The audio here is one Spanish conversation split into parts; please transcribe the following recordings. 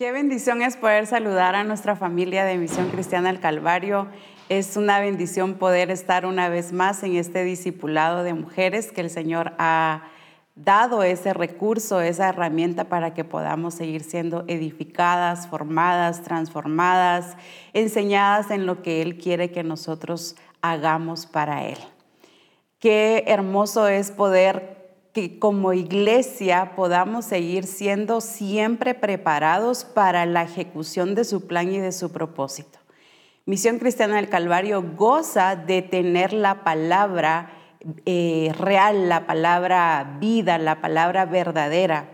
Qué bendición es poder saludar a nuestra familia de Misión Cristiana del Calvario. Es una bendición poder estar una vez más en este discipulado de mujeres que el Señor ha dado ese recurso, esa herramienta para que podamos seguir siendo edificadas, formadas, transformadas, enseñadas en lo que Él quiere que nosotros hagamos para Él. Qué hermoso es poder que como iglesia podamos seguir siendo siempre preparados para la ejecución de su plan y de su propósito. Misión Cristiana del Calvario goza de tener la palabra eh, real, la palabra vida, la palabra verdadera.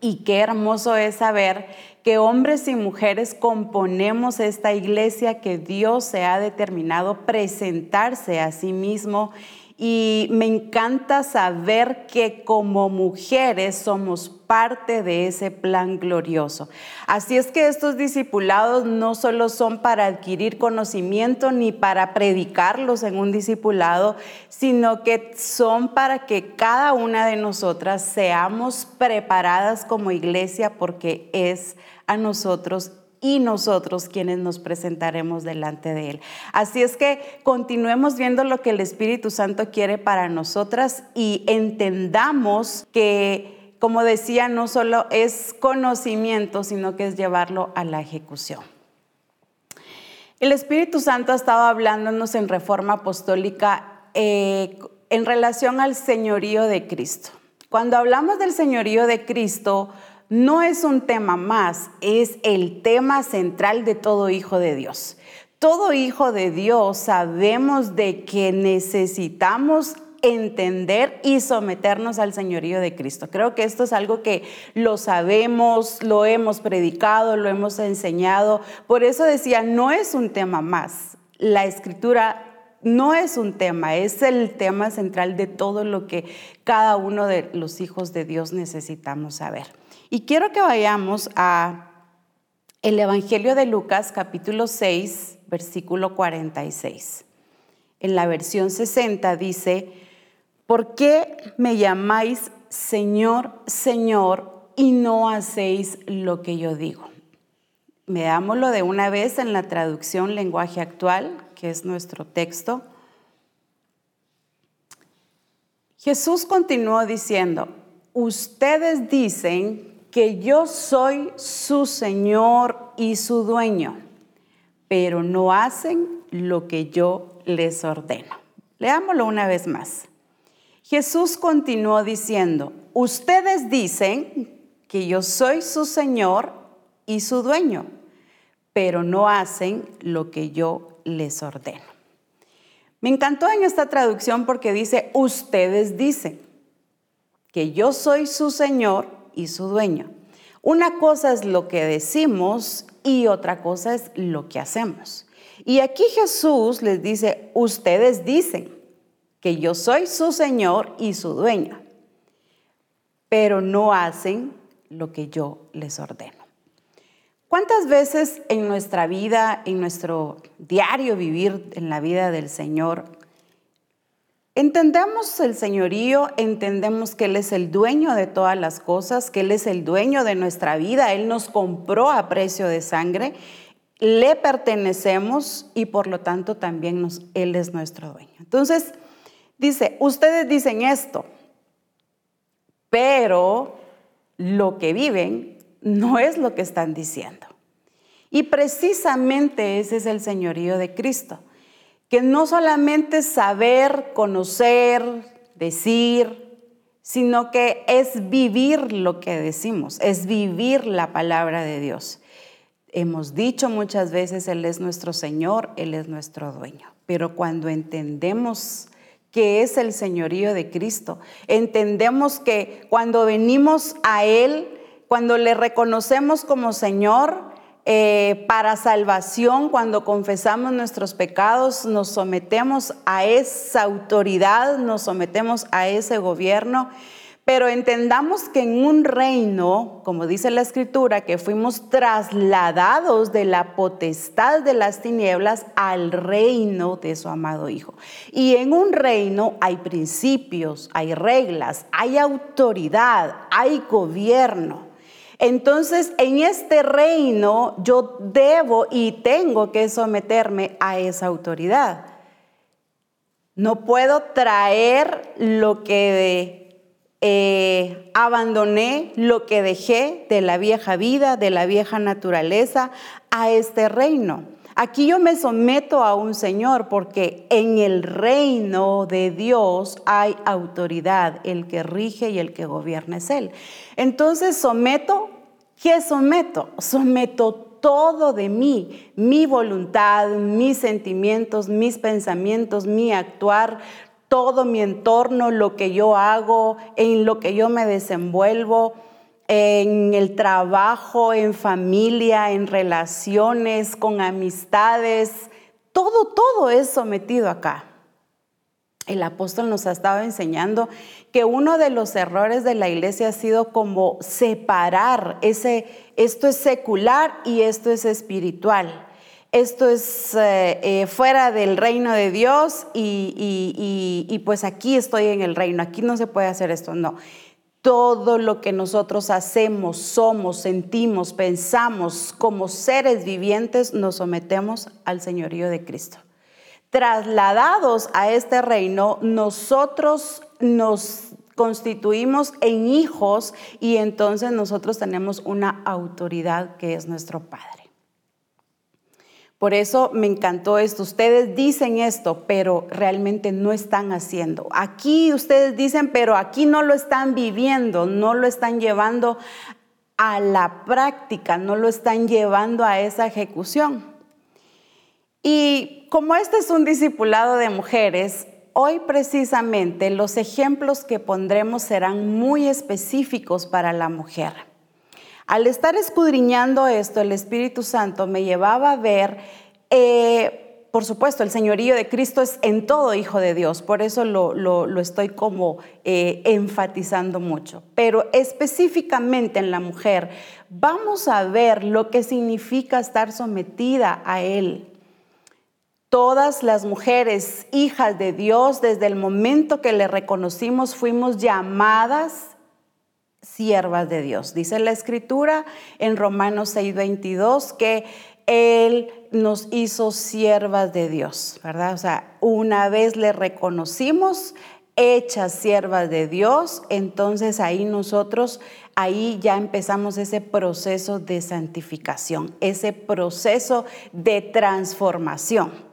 Y qué hermoso es saber que hombres y mujeres componemos esta iglesia que Dios se ha determinado presentarse a sí mismo y me encanta saber que como mujeres somos parte de ese plan glorioso. Así es que estos discipulados no solo son para adquirir conocimiento ni para predicarlos en un discipulado, sino que son para que cada una de nosotras seamos preparadas como iglesia porque es a nosotros y nosotros quienes nos presentaremos delante de Él. Así es que continuemos viendo lo que el Espíritu Santo quiere para nosotras y entendamos que, como decía, no solo es conocimiento, sino que es llevarlo a la ejecución. El Espíritu Santo ha estado hablándonos en reforma apostólica eh, en relación al señorío de Cristo. Cuando hablamos del señorío de Cristo, no es un tema más, es el tema central de todo hijo de Dios. Todo hijo de Dios sabemos de que necesitamos entender y someternos al señorío de Cristo. Creo que esto es algo que lo sabemos, lo hemos predicado, lo hemos enseñado. Por eso decía, no es un tema más. La escritura no es un tema, es el tema central de todo lo que cada uno de los hijos de Dios necesitamos saber. Y quiero que vayamos a el Evangelio de Lucas capítulo 6, versículo 46. En la versión 60 dice, ¿por qué me llamáis Señor, Señor y no hacéis lo que yo digo? Veámoslo de una vez en la traducción lenguaje actual, que es nuestro texto. Jesús continuó diciendo, ustedes dicen que yo soy su Señor y su dueño, pero no hacen lo que yo les ordeno. Leámoslo una vez más. Jesús continuó diciendo, ustedes dicen que yo soy su Señor y su dueño, pero no hacen lo que yo les ordeno. Me encantó en esta traducción porque dice, ustedes dicen que yo soy su Señor y su dueño. Una cosa es lo que decimos y otra cosa es lo que hacemos. Y aquí Jesús les dice, ustedes dicen que yo soy su Señor y su dueño, pero no hacen lo que yo les ordeno. ¿Cuántas veces en nuestra vida, en nuestro diario vivir en la vida del Señor, Entendemos el señorío, entendemos que Él es el dueño de todas las cosas, que Él es el dueño de nuestra vida, Él nos compró a precio de sangre, le pertenecemos y por lo tanto también Él es nuestro dueño. Entonces, dice, ustedes dicen esto, pero lo que viven no es lo que están diciendo. Y precisamente ese es el señorío de Cristo que no solamente saber, conocer, decir, sino que es vivir lo que decimos, es vivir la palabra de Dios. Hemos dicho muchas veces, Él es nuestro Señor, Él es nuestro dueño, pero cuando entendemos que es el señorío de Cristo, entendemos que cuando venimos a Él, cuando le reconocemos como Señor, eh, para salvación, cuando confesamos nuestros pecados, nos sometemos a esa autoridad, nos sometemos a ese gobierno, pero entendamos que en un reino, como dice la escritura, que fuimos trasladados de la potestad de las tinieblas al reino de su amado Hijo. Y en un reino hay principios, hay reglas, hay autoridad, hay gobierno. Entonces, en este reino yo debo y tengo que someterme a esa autoridad. No puedo traer lo que eh, abandoné, lo que dejé de la vieja vida, de la vieja naturaleza, a este reino. Aquí yo me someto a un Señor porque en el reino de Dios hay autoridad, el que rige y el que gobierna es Él. Entonces someto, ¿qué someto? Someto todo de mí, mi voluntad, mis sentimientos, mis pensamientos, mi actuar, todo mi entorno, lo que yo hago, en lo que yo me desenvuelvo en el trabajo, en familia, en relaciones, con amistades, todo, todo es sometido acá. El apóstol nos ha estado enseñando que uno de los errores de la iglesia ha sido como separar ese, esto es secular y esto es espiritual. Esto es eh, eh, fuera del reino de Dios y, y pues aquí estoy en el reino, aquí no se puede hacer esto, no todo lo que nosotros hacemos, somos, sentimos, pensamos como seres vivientes, nos sometemos al señorío de Cristo. Trasladados a este reino, nosotros nos constituimos en hijos y entonces nosotros tenemos una autoridad que es nuestro Padre. Por eso me encantó esto. Ustedes dicen esto, pero realmente no están haciendo. Aquí ustedes dicen, pero aquí no lo están viviendo, no lo están llevando a la práctica, no lo están llevando a esa ejecución. Y como este es un discipulado de mujeres, hoy precisamente los ejemplos que pondremos serán muy específicos para la mujer. Al estar escudriñando esto, el Espíritu Santo me llevaba a ver, eh, por supuesto, el señorío de Cristo es en todo hijo de Dios, por eso lo, estoy como eh, enfatizando mucho. Pero específicamente en la mujer, vamos a ver lo que significa estar sometida a Él. Todas las mujeres, hijas de Dios, desde el momento que le reconocimos, fuimos llamadas siervas de Dios. Dice la escritura en Romanos 6:22 que Él nos hizo siervas de Dios, ¿verdad? O sea, una vez le reconocimos hechas siervas de Dios, entonces ahí nosotros, ahí ya empezamos ese proceso de santificación, ese proceso de transformación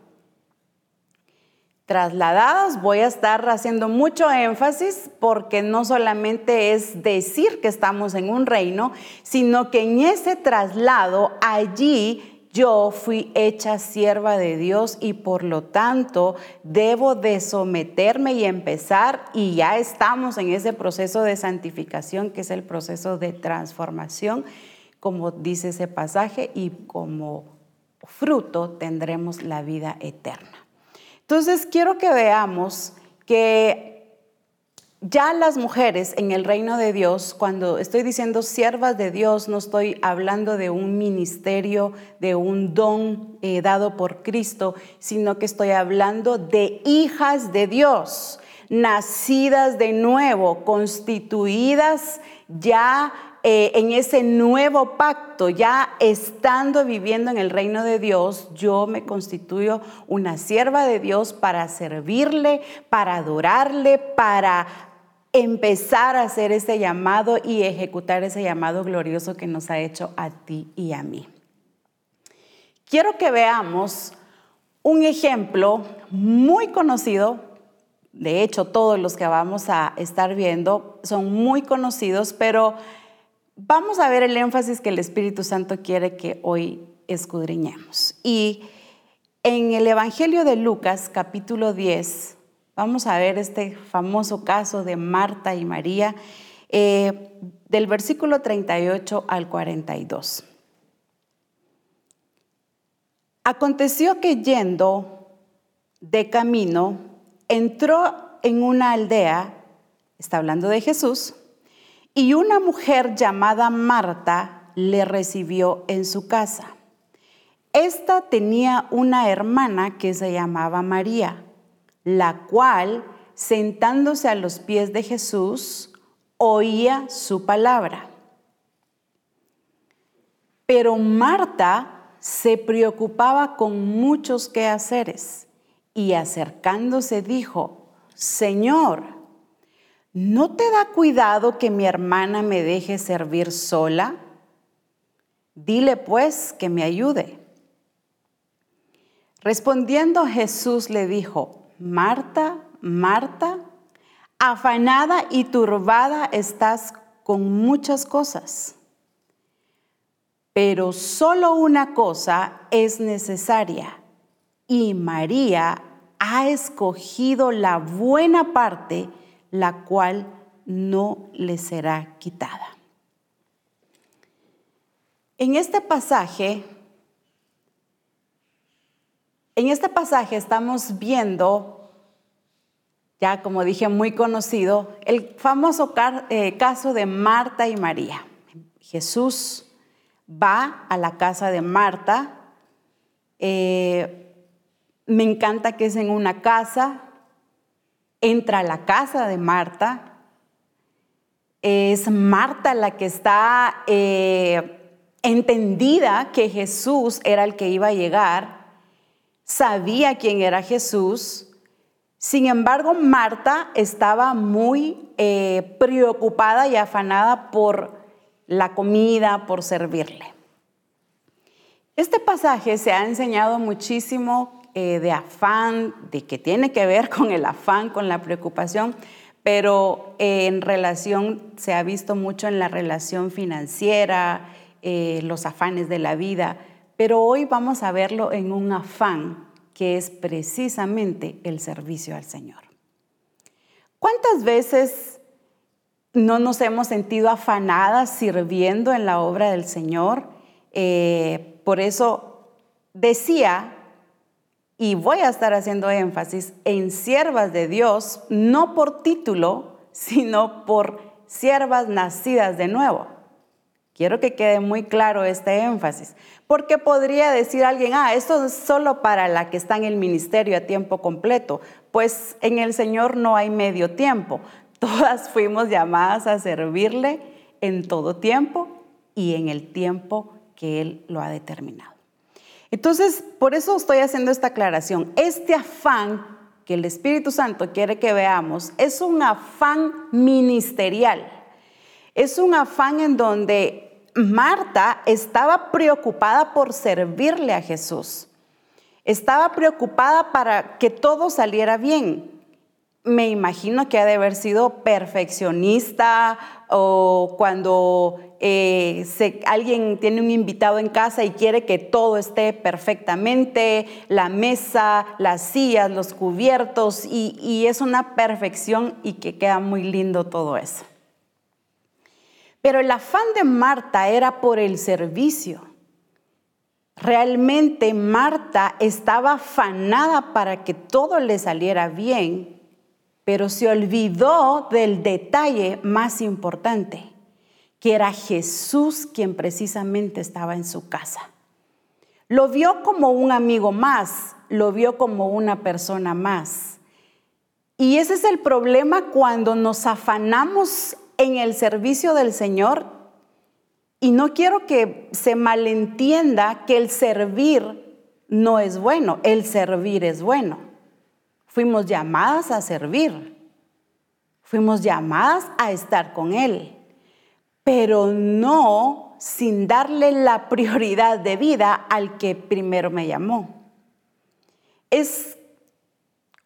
trasladadas, voy a estar haciendo mucho énfasis porque no solamente es decir que estamos en un reino, sino que en ese traslado allí yo fui hecha sierva de Dios y por lo tanto debo de someterme y empezar y ya estamos en ese proceso de santificación que es el proceso de transformación, como dice ese pasaje, y como fruto tendremos la vida eterna. Entonces, quiero que veamos que ya las mujeres en el reino de Dios, cuando estoy diciendo siervas de Dios, no estoy hablando de un ministerio, de un don eh, dado por Cristo, sino que estoy hablando de hijas de Dios, nacidas de nuevo, constituidas ya eh, en ese nuevo pacto, ya estando viviendo en el reino de Dios, yo me constituyo una sierva de Dios para servirle, para adorarle, para empezar a hacer ese llamado y ejecutar ese llamado glorioso que nos ha hecho a ti y a mí. Quiero que veamos un ejemplo muy conocido, de hecho todos los que vamos a estar viendo son muy conocidos, pero Vamos a ver el énfasis que el Espíritu Santo quiere que hoy escudriñemos. Y en el Evangelio de Lucas, capítulo 10, vamos a ver este famoso caso de Marta y María, eh, del versículo 38 al 42. Aconteció que yendo de camino, entró en una aldea, está hablando de Jesús, y una mujer llamada Marta le recibió en su casa. Esta tenía una hermana que se llamaba María, la cual, sentándose a los pies de Jesús, oía su palabra. Pero Marta se preocupaba con muchos quehaceres y acercándose dijo, Señor, ¿no te da cuidado que mi hermana me deje servir sola? Dile pues que me ayude. Respondiendo Jesús le dijo, Marta, Marta, afanada y turbada estás con muchas cosas, pero solo una cosa es necesaria y María ha escogido la buena parte, la cual no le será quitada. En este pasaje, en este pasaje estamos viendo, ya como dije, muy conocido, el famoso eh, caso de Marta y María. Jesús va a la casa de Marta. Eh, me encanta que es en una casa. Entra a la casa de Marta. Es Marta la que está eh, entendida que Jesús era el que iba a llegar, sabía quién era Jesús, sin embargo Marta estaba muy eh, preocupada y afanada por la comida, por servirle. Este pasaje se ha enseñado muchísimo eh, de afán, de que tiene que ver con el afán, con la preocupación, pero eh, en relación, se ha visto mucho en la relación financiera, eh, los afanes de la vida, pero hoy vamos a verlo en un afán que es precisamente el servicio al Señor. ¿Cuántas veces no nos hemos sentido afanadas sirviendo en la obra del Señor? Eh, por eso decía, y voy a estar haciendo énfasis en siervas de Dios, no por título, sino por siervas nacidas de nuevo. Quiero que quede muy claro este énfasis, porque podría decir alguien, ah, esto es solo para la que está en el ministerio a tiempo completo. Pues en el Señor no hay medio tiempo. Todas fuimos llamadas a servirle en todo tiempo y en el tiempo que Él lo ha determinado. Entonces, por eso estoy haciendo esta aclaración. Este afán que el Espíritu Santo quiere que veamos es un afán ministerial es un afán en donde Marta estaba preocupada por servirle a Jesús. Estaba preocupada para que todo saliera bien. Me imagino que ha de haber sido perfeccionista o cuando eh, alguien tiene un invitado en casa y quiere que todo esté perfectamente, la mesa, las sillas, los cubiertos, y es una perfección y que queda muy lindo todo eso. Pero el afán de Marta era por el servicio. Realmente Marta estaba afanada para que todo le saliera bien, pero se olvidó del detalle más importante, que era Jesús quien precisamente estaba en su casa. Lo vio como un amigo más, lo vio como una persona más. Y ese es el problema cuando nos afanamos en el servicio del Señor. Y no quiero que se malentienda que el servir no es bueno, el servir es bueno. Fuimos llamadas a servir, fuimos llamadas a estar con Él, pero no sin darle la prioridad de vida al que primero me llamó. Es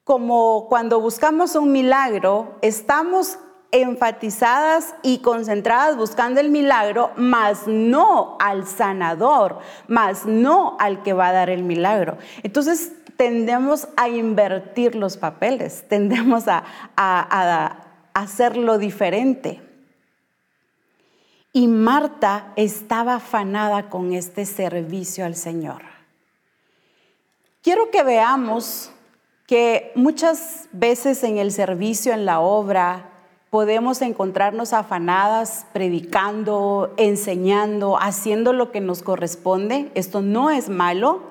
como cuando buscamos un milagro, estamos enfatizadas y concentradas buscando el milagro, mas no al sanador, mas no al que va a dar el milagro. Entonces tendemos a invertir los papeles, tendemos a, a hacerlo diferente. Y Marta estaba afanada con este servicio al Señor. Quiero que veamos que muchas veces en el servicio, en la obra, podemos encontrarnos afanadas, predicando, enseñando, haciendo lo que nos corresponde. Esto no es malo,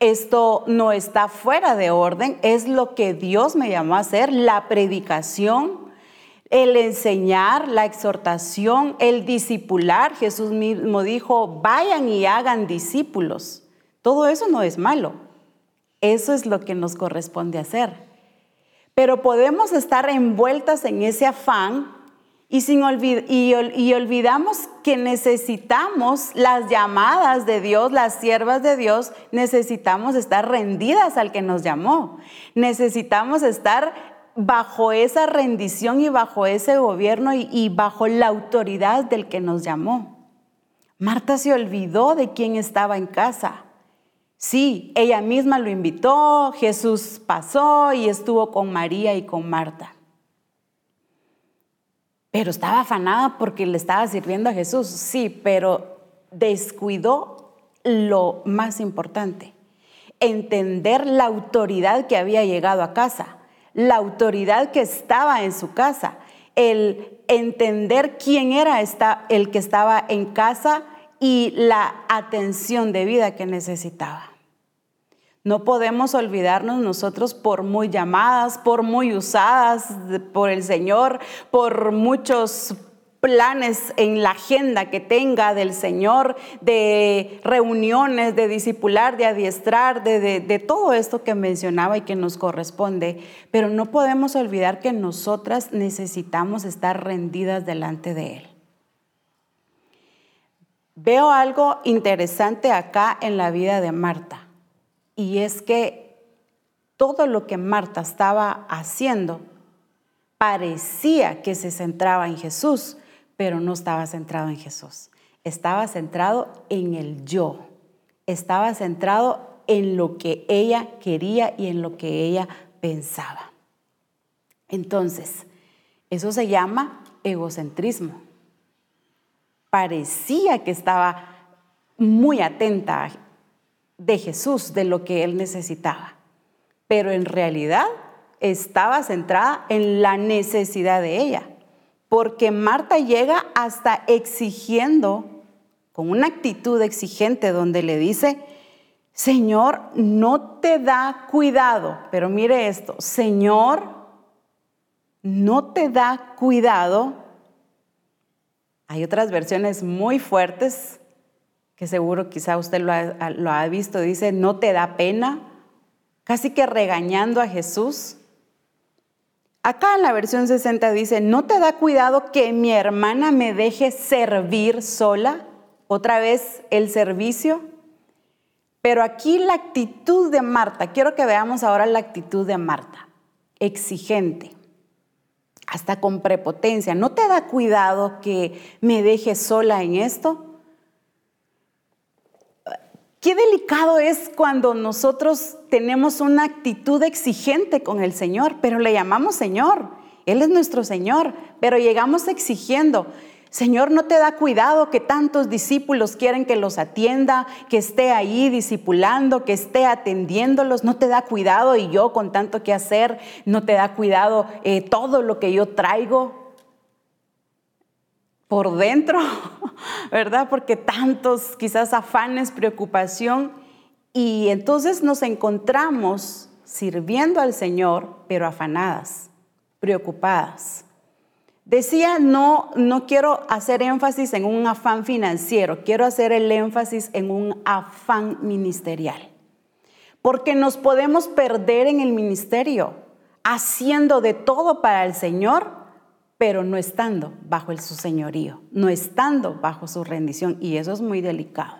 esto no está fuera de orden, es lo que Dios me llamó a hacer, la predicación, el enseñar, la exhortación, el discipular. Jesús mismo dijo, vayan y hagan discípulos. Todo eso no es malo. Eso es lo que nos corresponde hacer. Pero podemos estar envueltas en ese afán y, sin y, olvidamos que necesitamos las llamadas de Dios, las siervas de Dios, necesitamos estar rendidas al que nos llamó. Necesitamos estar bajo esa rendición y bajo ese gobierno y bajo la autoridad del que nos llamó. Marta se olvidó de quién estaba en casa. Sí, ella misma lo invitó, Jesús pasó y estuvo con María y con Marta. Pero estaba afanada porque le estaba sirviendo a Jesús, sí, pero descuidó lo más importante, entender la autoridad que había llegado a casa, la autoridad que estaba en su casa, el entender quién era el que estaba en casa y la atención de vida que necesitaba. No podemos olvidarnos nosotros por muy llamadas, por muy usadas por el Señor, por muchos planes en la agenda que tenga del Señor, de reuniones, de discipular, de adiestrar, de, de, todo esto que mencionaba y que nos corresponde. Pero no podemos olvidar que nosotras necesitamos estar rendidas delante de Él. Veo algo interesante acá en la vida de Marta. Y es que todo lo que Marta estaba haciendo parecía que se centraba en Jesús, pero no estaba centrado en Jesús. Estaba centrado en el yo. Estaba centrado en lo que ella quería y en lo que ella pensaba. Entonces, eso se llama egocentrismo. Parecía que estaba muy atenta de Jesús, de lo que él necesitaba. Pero en realidad estaba centrada en la necesidad de ella, porque Marta llega hasta exigiendo, con una actitud exigente donde le dice, Señor, no te da cuidado, pero mire esto, Señor, no te da cuidado. Hay otras versiones muy fuertes que seguro quizá usted lo ha, visto, dice, no te da pena, casi que regañando a Jesús. Acá en la versión 60 dice, no te da cuidado que mi hermana me deje servir sola, otra vez el servicio. Pero aquí la actitud de Marta, quiero que veamos ahora la actitud de Marta, exigente, hasta con prepotencia. ¿No te da cuidado que me deje sola en esto? Qué delicado es cuando nosotros tenemos una actitud exigente con el Señor, pero le llamamos Señor. Él es nuestro Señor, pero llegamos exigiendo. Señor, no te da cuidado que tantos discípulos quieren que los atienda, que esté ahí discipulando, que esté atendiéndolos. No te da cuidado y yo con tanto que hacer, no te da cuidado eh, todo lo que yo traigo por dentro, ¿verdad? Porque tantos quizás afanes, preocupación, y entonces nos encontramos sirviendo al Señor, pero afanadas, preocupadas. Decía, no, no quiero hacer énfasis en un afán financiero, quiero hacer el énfasis en un afán ministerial. Porque nos podemos perder en el ministerio, haciendo de todo para el Señor, pero no estando bajo su señorío, no estando bajo su rendición, y eso es muy delicado.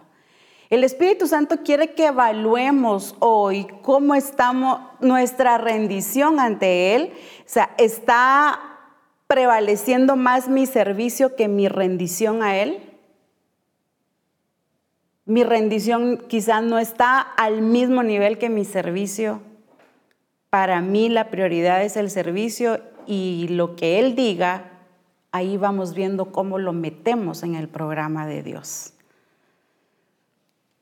El Espíritu Santo quiere que evaluemos hoy cómo estamos, nuestra rendición ante Él, o sea, está prevaleciendo más mi servicio que mi rendición a Él. Mi rendición quizás no está al mismo nivel que mi servicio. Para mí la prioridad es el servicio y lo que Él diga, ahí vamos viendo cómo lo metemos en el programa de Dios.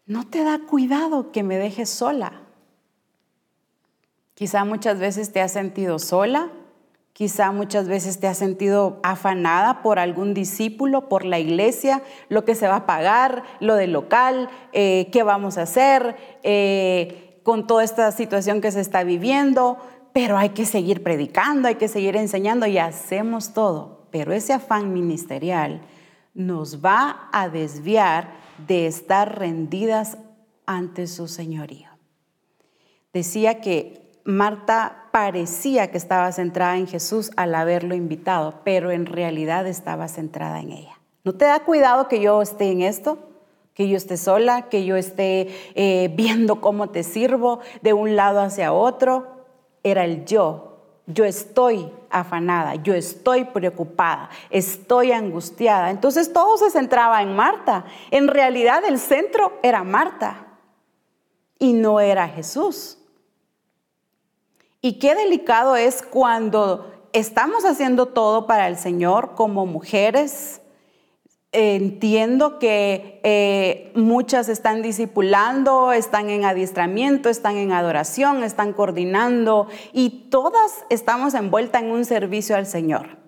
No te da cuidado que me dejes sola. Quizá muchas veces te has sentido sola, quizá muchas veces te has sentido afanada por algún discípulo, por la iglesia, lo que se va a pagar, lo del local, eh, qué vamos a hacer eh, con toda esta situación que se está viviendo, pero hay que seguir predicando, hay que seguir enseñando y hacemos todo. Pero ese afán ministerial nos va a desviar de estar rendidas ante su señorío. Decía que Marta parecía que estaba centrada en Jesús al haberlo invitado, pero en realidad estaba centrada en ella. ¿No te da cuidado que yo esté en esto? Que yo esté sola, que yo esté eh, viendo cómo te sirvo de un lado hacia otro. Era el yo. Yo estoy afanada, yo estoy preocupada, estoy angustiada. Entonces todo se centraba en Marta. En realidad el centro era Marta y no era Jesús. Y qué delicado es cuando estamos haciendo todo para el Señor como mujeres. Entiendo que eh, muchas están discipulando, están en adiestramiento, están en adoración, están coordinando y todas estamos envueltas en un servicio al Señor,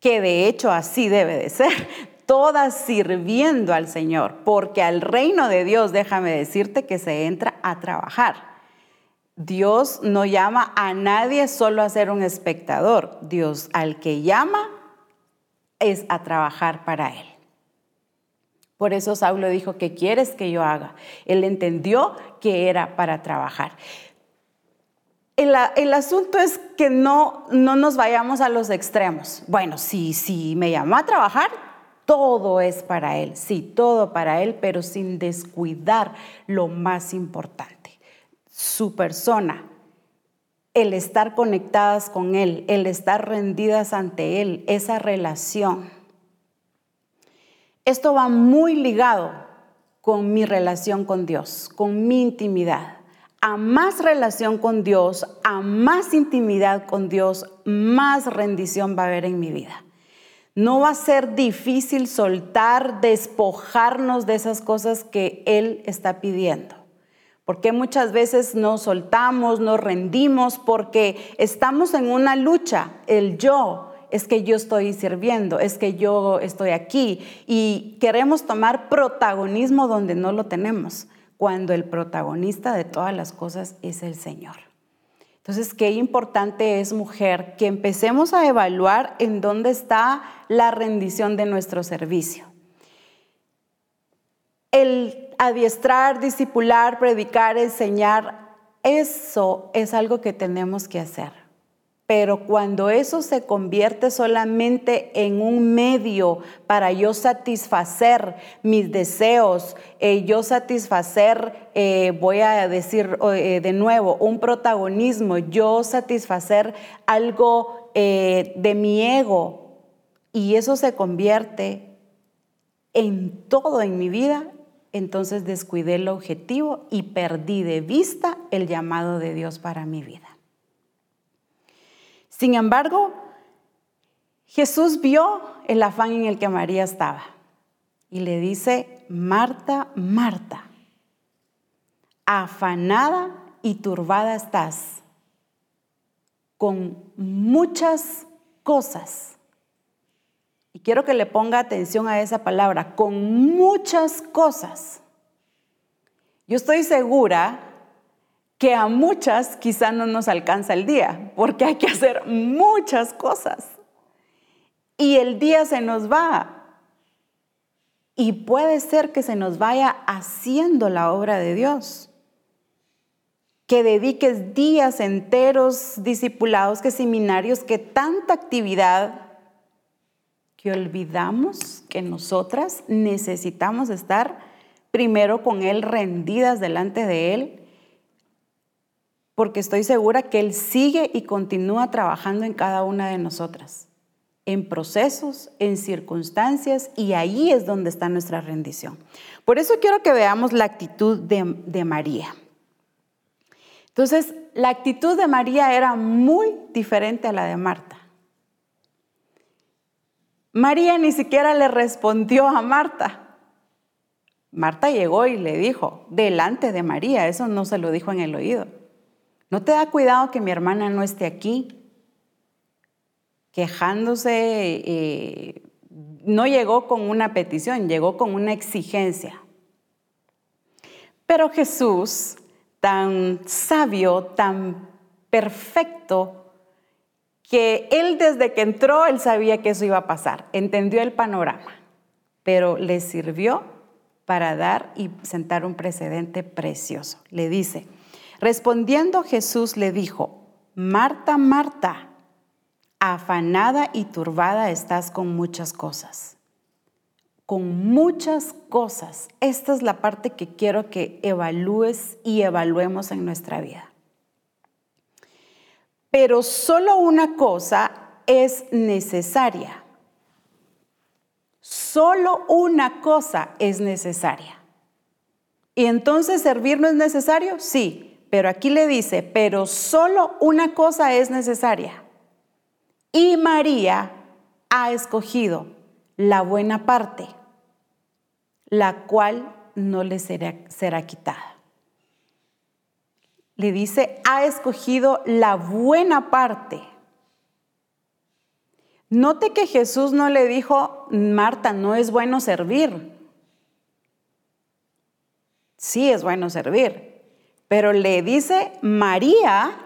que de hecho así debe de ser, todas sirviendo al Señor, porque al reino de Dios, déjame decirte que se entra a trabajar. Dios no llama a nadie solo a ser un espectador. Dios al que llama es a trabajar para Él. Por eso Saulo dijo, ¿qué quieres que yo haga? Él entendió que era para trabajar. El, asunto es que no, no nos vayamos a los extremos. Bueno, si, si me llamó a trabajar, todo es para Él, sí, todo para Él, pero sin descuidar lo más importante su persona, el estar conectadas con Él, el estar rendidas ante Él, esa relación. Esto va muy ligado con mi relación con Dios, con mi intimidad. A más relación con Dios, a más intimidad con Dios, más rendición va a haber en mi vida. No va a ser difícil soltar, despojarnos de esas cosas que Él está pidiendo. Porque muchas veces nos soltamos, nos rendimos porque estamos en una lucha. El yo es que yo estoy sirviendo, es que yo estoy aquí y queremos tomar protagonismo donde no lo tenemos, cuando el protagonista de todas las cosas es el Señor. Entonces, qué importante es, mujer, que empecemos a evaluar en dónde está la rendición de nuestro servicio. El adiestrar, discipular, predicar, enseñar, eso es algo que tenemos que hacer. Pero cuando eso se convierte solamente en un medio para yo satisfacer mis deseos, eh, yo satisfacer, eh, voy a decir eh, de nuevo, un protagonismo, yo satisfacer algo de mi ego, y eso se convierte en todo en mi vida, entonces descuidé el objetivo y perdí de vista el llamado de Dios para mi vida. Sin embargo, Jesús vio el afán en el que María estaba y le dice, Marta, Marta, afanada y turbada estás con muchas cosas y quiero que le ponga atención a esa palabra, con muchas cosas. Yo estoy segura que a muchas quizá no nos alcanza el día, porque hay que hacer muchas cosas. Y el día se nos va. Y puede ser que se nos vaya haciendo la obra de Dios. Que dediques días enteros, discipulados, que seminarios, que tanta actividad olvidamos que nosotras necesitamos estar primero con Él rendidas delante de Él, porque estoy segura que Él sigue y continúa trabajando en cada una de nosotras, en procesos, en circunstancias, y ahí es donde está nuestra rendición. Por eso quiero que veamos la actitud de, María. Entonces, la actitud de María era muy diferente a la de Marta. María ni siquiera le respondió a Marta. Marta llegó y le dijo, delante de María, eso no se lo dijo en el oído. ¿No te da cuidado que mi hermana no esté aquí? Quejándose, eh, no llegó con una petición, llegó con una exigencia. Pero Jesús, tan sabio, tan perfecto que él desde que entró, él sabía que eso iba a pasar, entendió el panorama, pero le sirvió para dar y sentar un precedente precioso. Le dice, respondiendo Jesús le dijo, Marta, Marta, afanada y turbada estás con muchas cosas. Con muchas cosas. Esta es la parte que quiero que evalúes y evaluemos en nuestra vida. Pero solo una cosa es necesaria. Solo una cosa es necesaria. ¿Y entonces servir no es necesario? Sí, pero aquí le dice, pero solo una cosa es necesaria. Y María ha escogido la buena parte, la cual no le será, será quitada le dice, ha escogido la buena parte. Note que Jesús no le dijo, Marta, no es bueno servir. Sí es bueno servir, pero le dice, María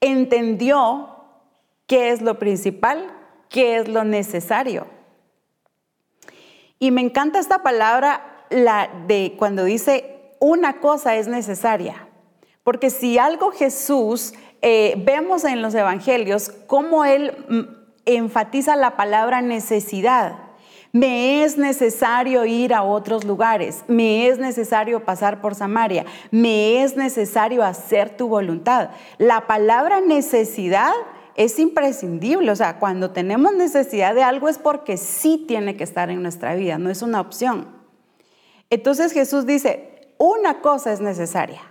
entendió qué es lo principal, qué es lo necesario. Y me encanta esta palabra la de cuando dice una cosa es necesaria. Porque si algo Jesús, eh, vemos en los evangelios cómo Él mm, enfatiza la palabra necesidad. Me es necesario ir a otros lugares, me es necesario pasar por Samaria, me es necesario hacer tu voluntad. La palabra necesidad es imprescindible, o sea, cuando tenemos necesidad de algo es porque sí tiene que estar en nuestra vida, no es una opción. Entonces Jesús dice, una cosa es necesaria,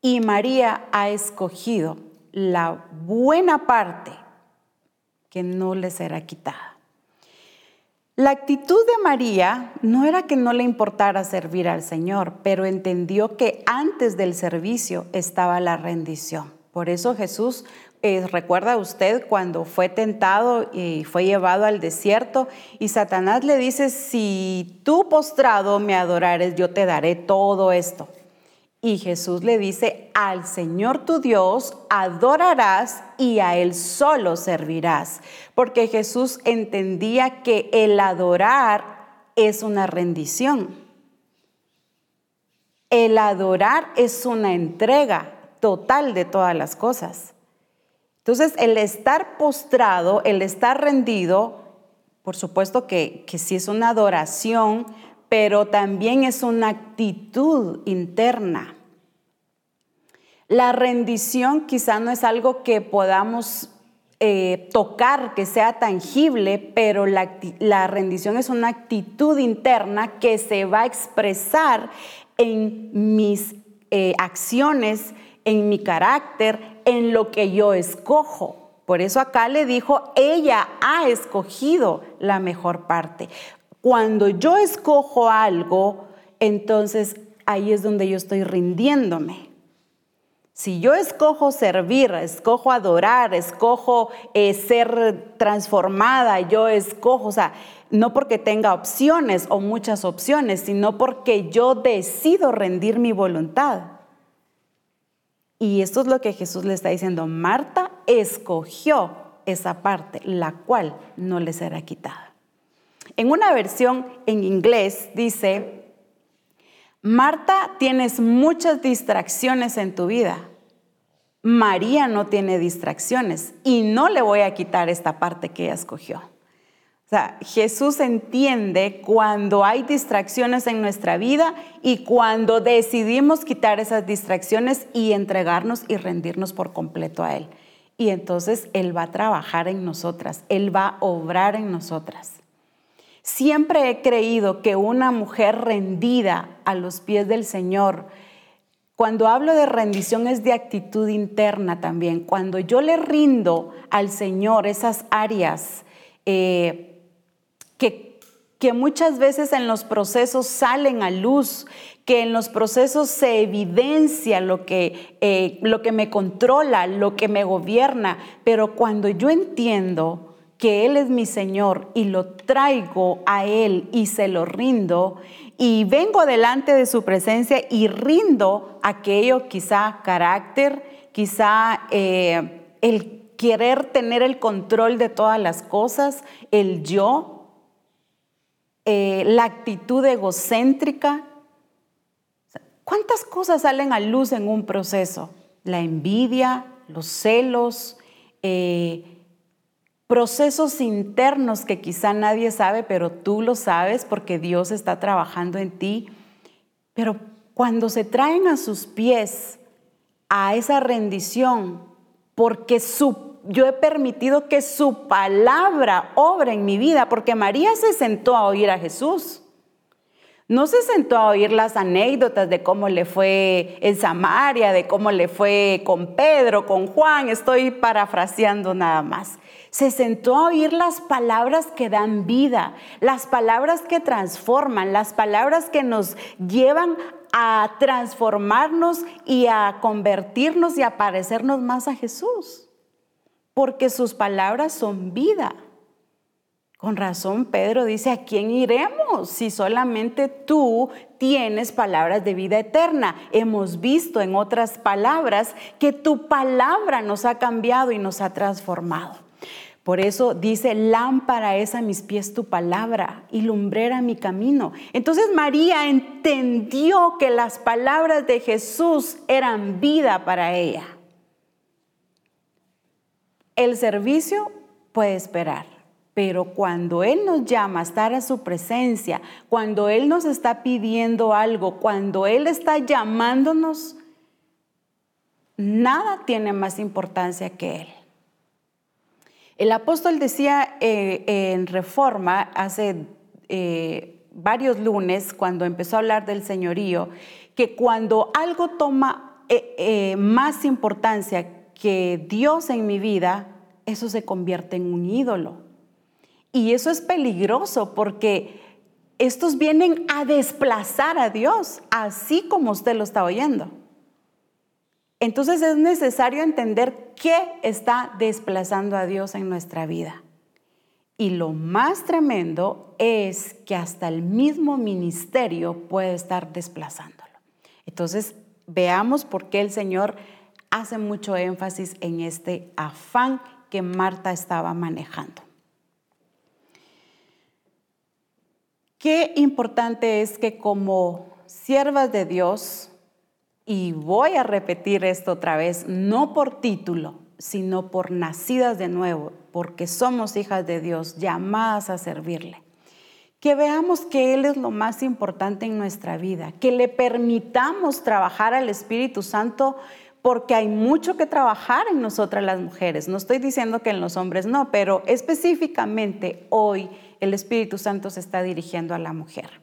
y María ha escogido la buena parte que no le será quitada. La actitud de María no era que no le importara servir al Señor, pero entendió que antes del servicio estaba la rendición. Por eso Jesús, eh, recuerda usted cuando fue tentado y fue llevado al desierto y Satanás le dice, si tú postrado me adorares, yo te daré todo esto. Y Jesús le dice, al Señor tu Dios adorarás y a Él solo servirás. Porque Jesús entendía que el adorar es una rendición. El adorar es una entrega total de todas las cosas. Entonces, el estar postrado, el estar rendido, por supuesto que, que sí es una adoración, pero también es una actitud interna. La rendición quizá no es algo que podamos eh, tocar, que sea tangible, pero la, rendición es una actitud interna que se va a expresar en mis eh, acciones, en mi carácter, en lo que yo escojo. Por eso acá le dijo, ella ha escogido la mejor parte. Cuando yo escojo algo, entonces ahí es donde yo estoy rindiéndome. Si yo escojo servir, escojo adorar, escojo eh, ser transformada, yo escojo, o sea, no porque tenga opciones o muchas opciones, sino porque yo decido rendir mi voluntad. Y esto es lo que Jesús le está diciendo. Marta escogió esa parte, la cual no le será quitada. En una versión en inglés dice, Marta, tienes muchas distracciones en tu vida. María no tiene distracciones y no le voy a quitar esta parte que ella escogió. O sea, Jesús entiende cuando hay distracciones en nuestra vida y cuando decidimos quitar esas distracciones y entregarnos y rendirnos por completo a Él. Y entonces Él va a trabajar en nosotras, Él va a obrar en nosotras. Siempre he creído que una mujer rendida a los pies del Señor, cuando hablo de rendición es de actitud interna también. Cuando yo le rindo al Señor esas áreas eh, que, que muchas veces en los procesos salen a luz, que en los procesos se evidencia lo que, eh, lo que me controla, lo que me gobierna, pero cuando yo entiendo que Él es mi Señor y lo traigo a Él y se lo rindo y vengo delante de su presencia y rindo aquello quizá carácter, quizá eh, el querer tener el control de todas las cosas, el yo, eh, la actitud egocéntrica. ¿Cuántas cosas salen a luz en un proceso? La envidia, los celos, eh, procesos internos que quizá nadie sabe, pero tú lo sabes porque Dios está trabajando en ti. Pero cuando se traen a sus pies a esa rendición, porque yo he permitido que su palabra obre en mi vida, porque María se sentó a oír a Jesús. No se sentó a oír las anécdotas de cómo le fue en Samaria, de cómo le fue con Pedro, con Juan, estoy parafraseando nada más. Se sentó a oír las palabras que dan vida, las palabras que transforman, las palabras que nos llevan a transformarnos y a convertirnos y a parecernos más a Jesús. Porque sus palabras son vida. Con razón, Pedro dice, ¿a quién iremos si solamente tú tienes palabras de vida eterna? Hemos visto en otras palabras que tu palabra nos ha cambiado y nos ha transformado. Por eso dice, lámpara es a mis pies tu palabra y lumbrera mi camino. Entonces María entendió que las palabras de Jesús eran vida para ella. El servicio puede esperar. Pero cuando Él nos llama a estar a su presencia, cuando Él nos está pidiendo algo, cuando Él está llamándonos, nada tiene más importancia que Él. El apóstol decía eh, en Reforma hace eh, varios lunes, cuando empezó a hablar del señorío, que cuando algo toma eh, más importancia que Dios en mi vida, eso se convierte en un ídolo. Y eso es peligroso porque estos vienen a desplazar a Dios, así como usted lo está oyendo. Entonces es necesario entender qué está desplazando a Dios en nuestra vida. Y lo más tremendo es que hasta el mismo ministerio puede estar desplazándolo. Entonces veamos por qué el Señor hace mucho énfasis en este afán que Marta estaba manejando. Qué importante es que como siervas de Dios, y voy a repetir esto otra vez, no por título, sino por nacidas de nuevo, porque somos hijas de Dios, llamadas a servirle. Que veamos que Él es lo más importante en nuestra vida, que le permitamos trabajar al Espíritu Santo porque hay mucho que trabajar en nosotras las mujeres. No estoy diciendo que en los hombres no, pero específicamente hoy el Espíritu Santo se está dirigiendo a la mujer.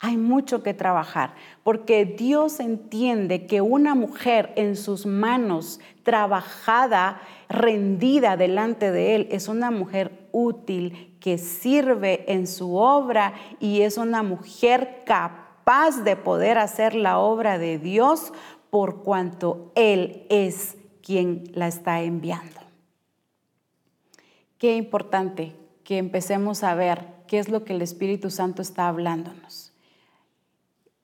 Hay mucho que trabajar, porque Dios entiende que una mujer en sus manos, trabajada, rendida delante de Él, es una mujer útil que sirve en su obra y es una mujer capaz de poder hacer la obra de Dios por cuanto Él es quien la está enviando. Qué importante que empecemos a ver qué es lo que el Espíritu Santo está hablándonos.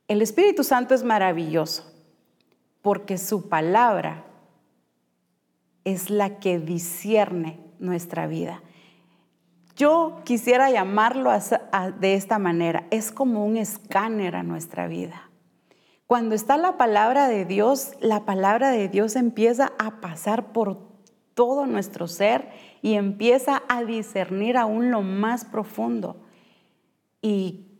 El Espíritu Santo es maravilloso porque su palabra es la que discierne nuestra vida. Yo quisiera llamarlo de esta manera, es como un escáner a nuestra vida. Cuando está la palabra de Dios, la palabra de Dios empieza a pasar por todo nuestro ser y empieza a discernir aún lo más profundo. Y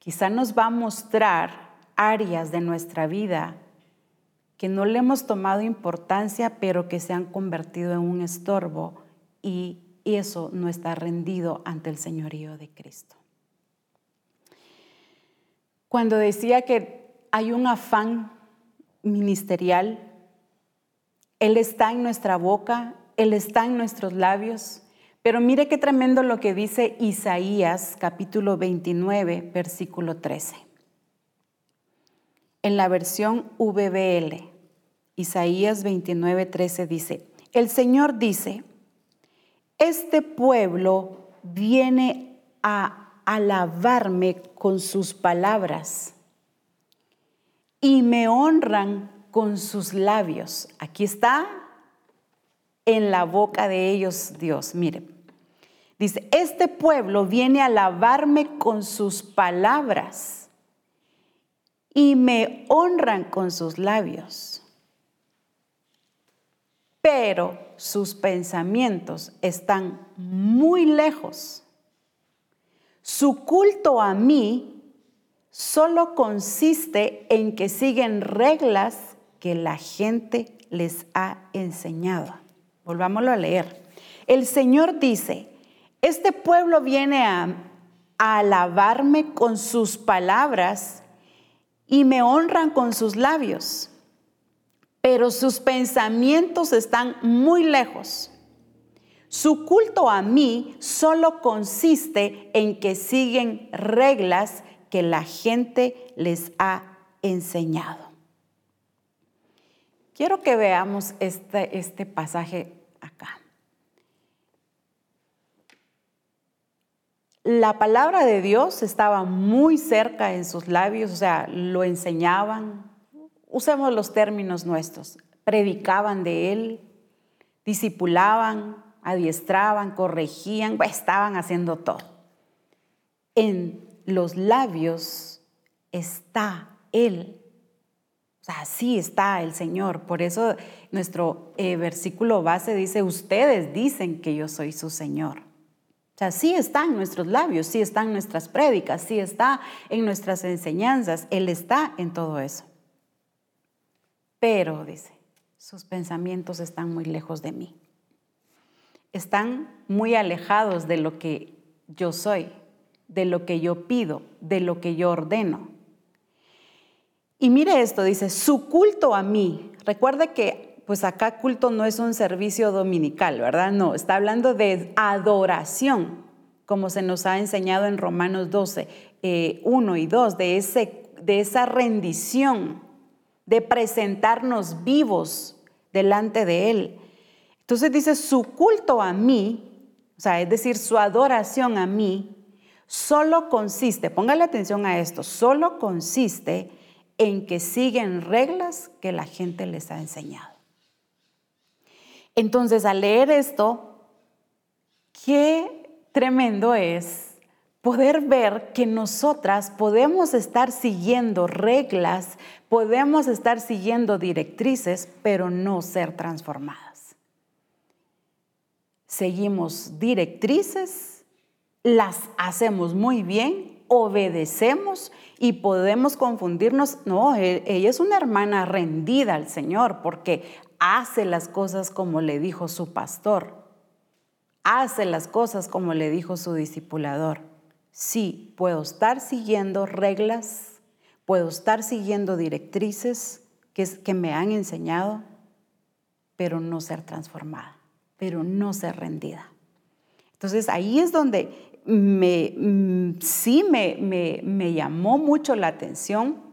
quizá nos va a mostrar áreas de nuestra vida que no le hemos tomado importancia, pero que se han convertido en un estorbo y eso no está rendido ante el señorío de Cristo. Cuando decía que hay un afán ministerial, Él está en nuestra boca, él está en nuestros labios. Pero mire qué tremendo lo que dice Isaías capítulo 29, versículo 13. En la versión VBL, Isaías 29, 13 dice, el Señor dice, este pueblo viene a alabarme con sus palabras y me honran con sus labios. Aquí está en la boca de ellos Dios. Mire, dice, este pueblo viene a alabarme con sus palabras y me honran con sus labios. Pero sus pensamientos están muy lejos. Su culto a mí solo consiste en que siguen reglas que la gente les ha enseñado. Volvámoslo a leer. El Señor dice, este pueblo viene a, alabarme con sus palabras y me honran con sus labios, pero sus pensamientos están muy lejos. Su culto a mí solo consiste en que siguen reglas que la gente les ha enseñado. Quiero que veamos este, este pasaje acá. La palabra de Dios estaba muy cerca en sus labios, o sea, lo enseñaban, usemos los términos nuestros, predicaban de él, discipulaban, adiestraban, corregían, estaban haciendo todo. En los labios está él. Así está el Señor. Por eso nuestro eh, versículo base dice, ustedes dicen que yo soy su Señor. O sea, sí está en nuestros labios, sí está en nuestras prédicas, sí está en nuestras enseñanzas. Él está en todo eso. Pero, dice, sus pensamientos están muy lejos de mí. Están muy alejados de lo que yo soy, de lo que yo pido, de lo que yo ordeno. Y mire esto, dice, su culto a mí. Recuerde que pues acá culto no es un servicio dominical, ¿verdad? No, está hablando de adoración, como se nos ha enseñado en Romanos 12, 1 eh, y 2, de, ese, de esa rendición, de presentarnos vivos delante de Él. Entonces dice, su culto a mí, o sea, es decir, su adoración a mí, solo consiste, póngale atención a esto, solo consiste en que siguen reglas que la gente les ha enseñado. Entonces, al leer esto, qué tremendo es poder ver que nosotras podemos estar siguiendo reglas, podemos estar siguiendo directrices, pero no ser transformadas. Seguimos directrices, las hacemos muy bien, obedecemos y podemos confundirnos. No, e, ella es una hermana rendida al Señor porque hace las cosas como le dijo su pastor. Hace las cosas como le dijo su discipulador. Sí, puedo estar siguiendo reglas, puedo estar siguiendo directrices que, me han enseñado, pero no ser transformada, pero no ser rendida. Entonces ahí es donde me, mm, sí me, me llamó mucho la atención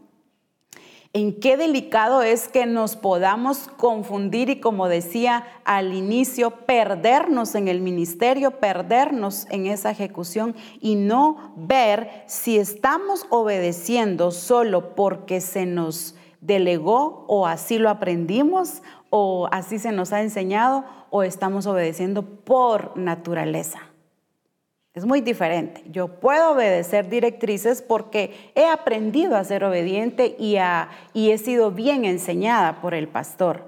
en qué delicado es que nos podamos confundir y como decía al inicio, perdernos en el ministerio, perdernos en esa ejecución y no ver si estamos obedeciendo solo porque se nos delegó o así lo aprendimos o así se nos ha enseñado o estamos obedeciendo por naturaleza. Es muy diferente. Yo puedo obedecer directrices porque he aprendido a ser obediente y, he sido bien enseñada por el pastor.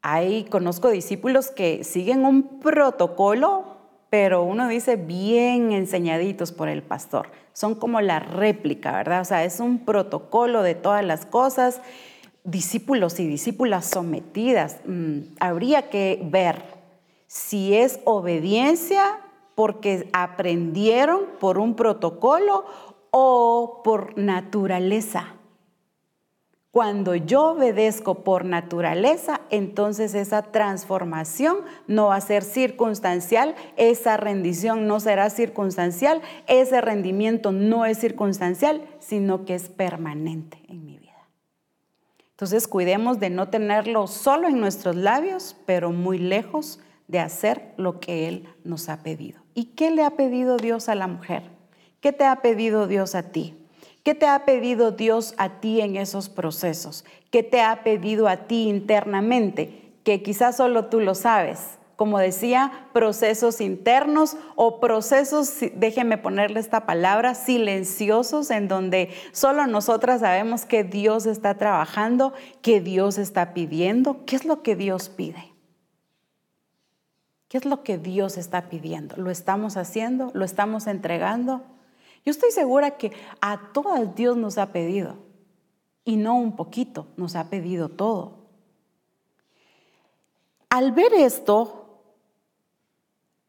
Ahí conozco discípulos que siguen un protocolo, pero uno dice bien enseñaditos por el pastor. Son como la réplica, ¿verdad? O sea, es un protocolo de todas las cosas. Discípulos y discípulas sometidas. Mm, habría que ver si es obediencia porque aprendieron por un protocolo o por naturaleza. Cuando yo obedezco por naturaleza, entonces esa transformación no va a ser circunstancial, esa rendición no será circunstancial, ese rendimiento no es circunstancial, sino que es permanente en mi vida. Entonces cuidemos de no tenerlo solo en nuestros labios, pero muy lejos de hacer lo que Él nos ha pedido. ¿Y qué le ha pedido Dios a la mujer? ¿Qué te ha pedido Dios a ti? ¿Qué te ha pedido Dios a ti en esos procesos? ¿Qué te ha pedido a ti internamente? Que quizás solo tú lo sabes como decía, procesos internos o procesos, déjenme ponerle esta palabra, silenciosos, en donde solo nosotras sabemos que Dios está trabajando, que Dios está pidiendo. ¿Qué es lo que Dios pide? ¿Qué es lo que Dios está pidiendo? ¿Lo estamos haciendo? ¿Lo estamos entregando? Yo estoy segura que a todas Dios nos ha pedido, y no un poquito, nos ha pedido todo. Al ver esto,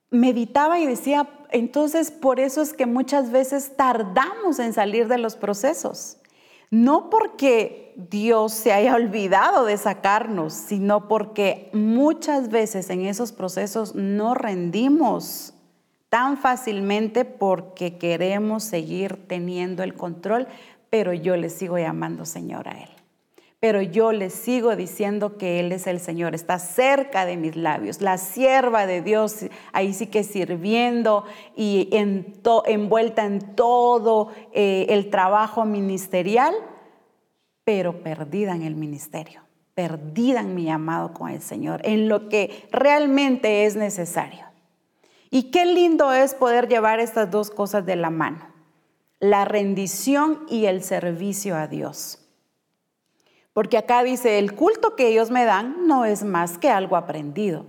meditaba y decía, entonces por eso es que muchas veces tardamos en salir de los procesos. No porque Dios se haya olvidado de sacarnos, sino porque muchas veces en esos procesos no rendimos tan fácilmente porque queremos seguir teniendo el control, pero yo le sigo llamando Señor a Él pero yo le sigo diciendo que Él es el Señor, está cerca de mis labios, la sierva de Dios, ahí sí que sirviendo y envuelta en todo eh, el trabajo ministerial, pero perdida en el ministerio, perdida en mi llamado con el Señor, en lo que realmente es necesario. Y qué lindo es poder llevar estas dos cosas de la mano, la rendición y el servicio a Dios. Porque acá dice, el culto que ellos me dan no es más que algo aprendido.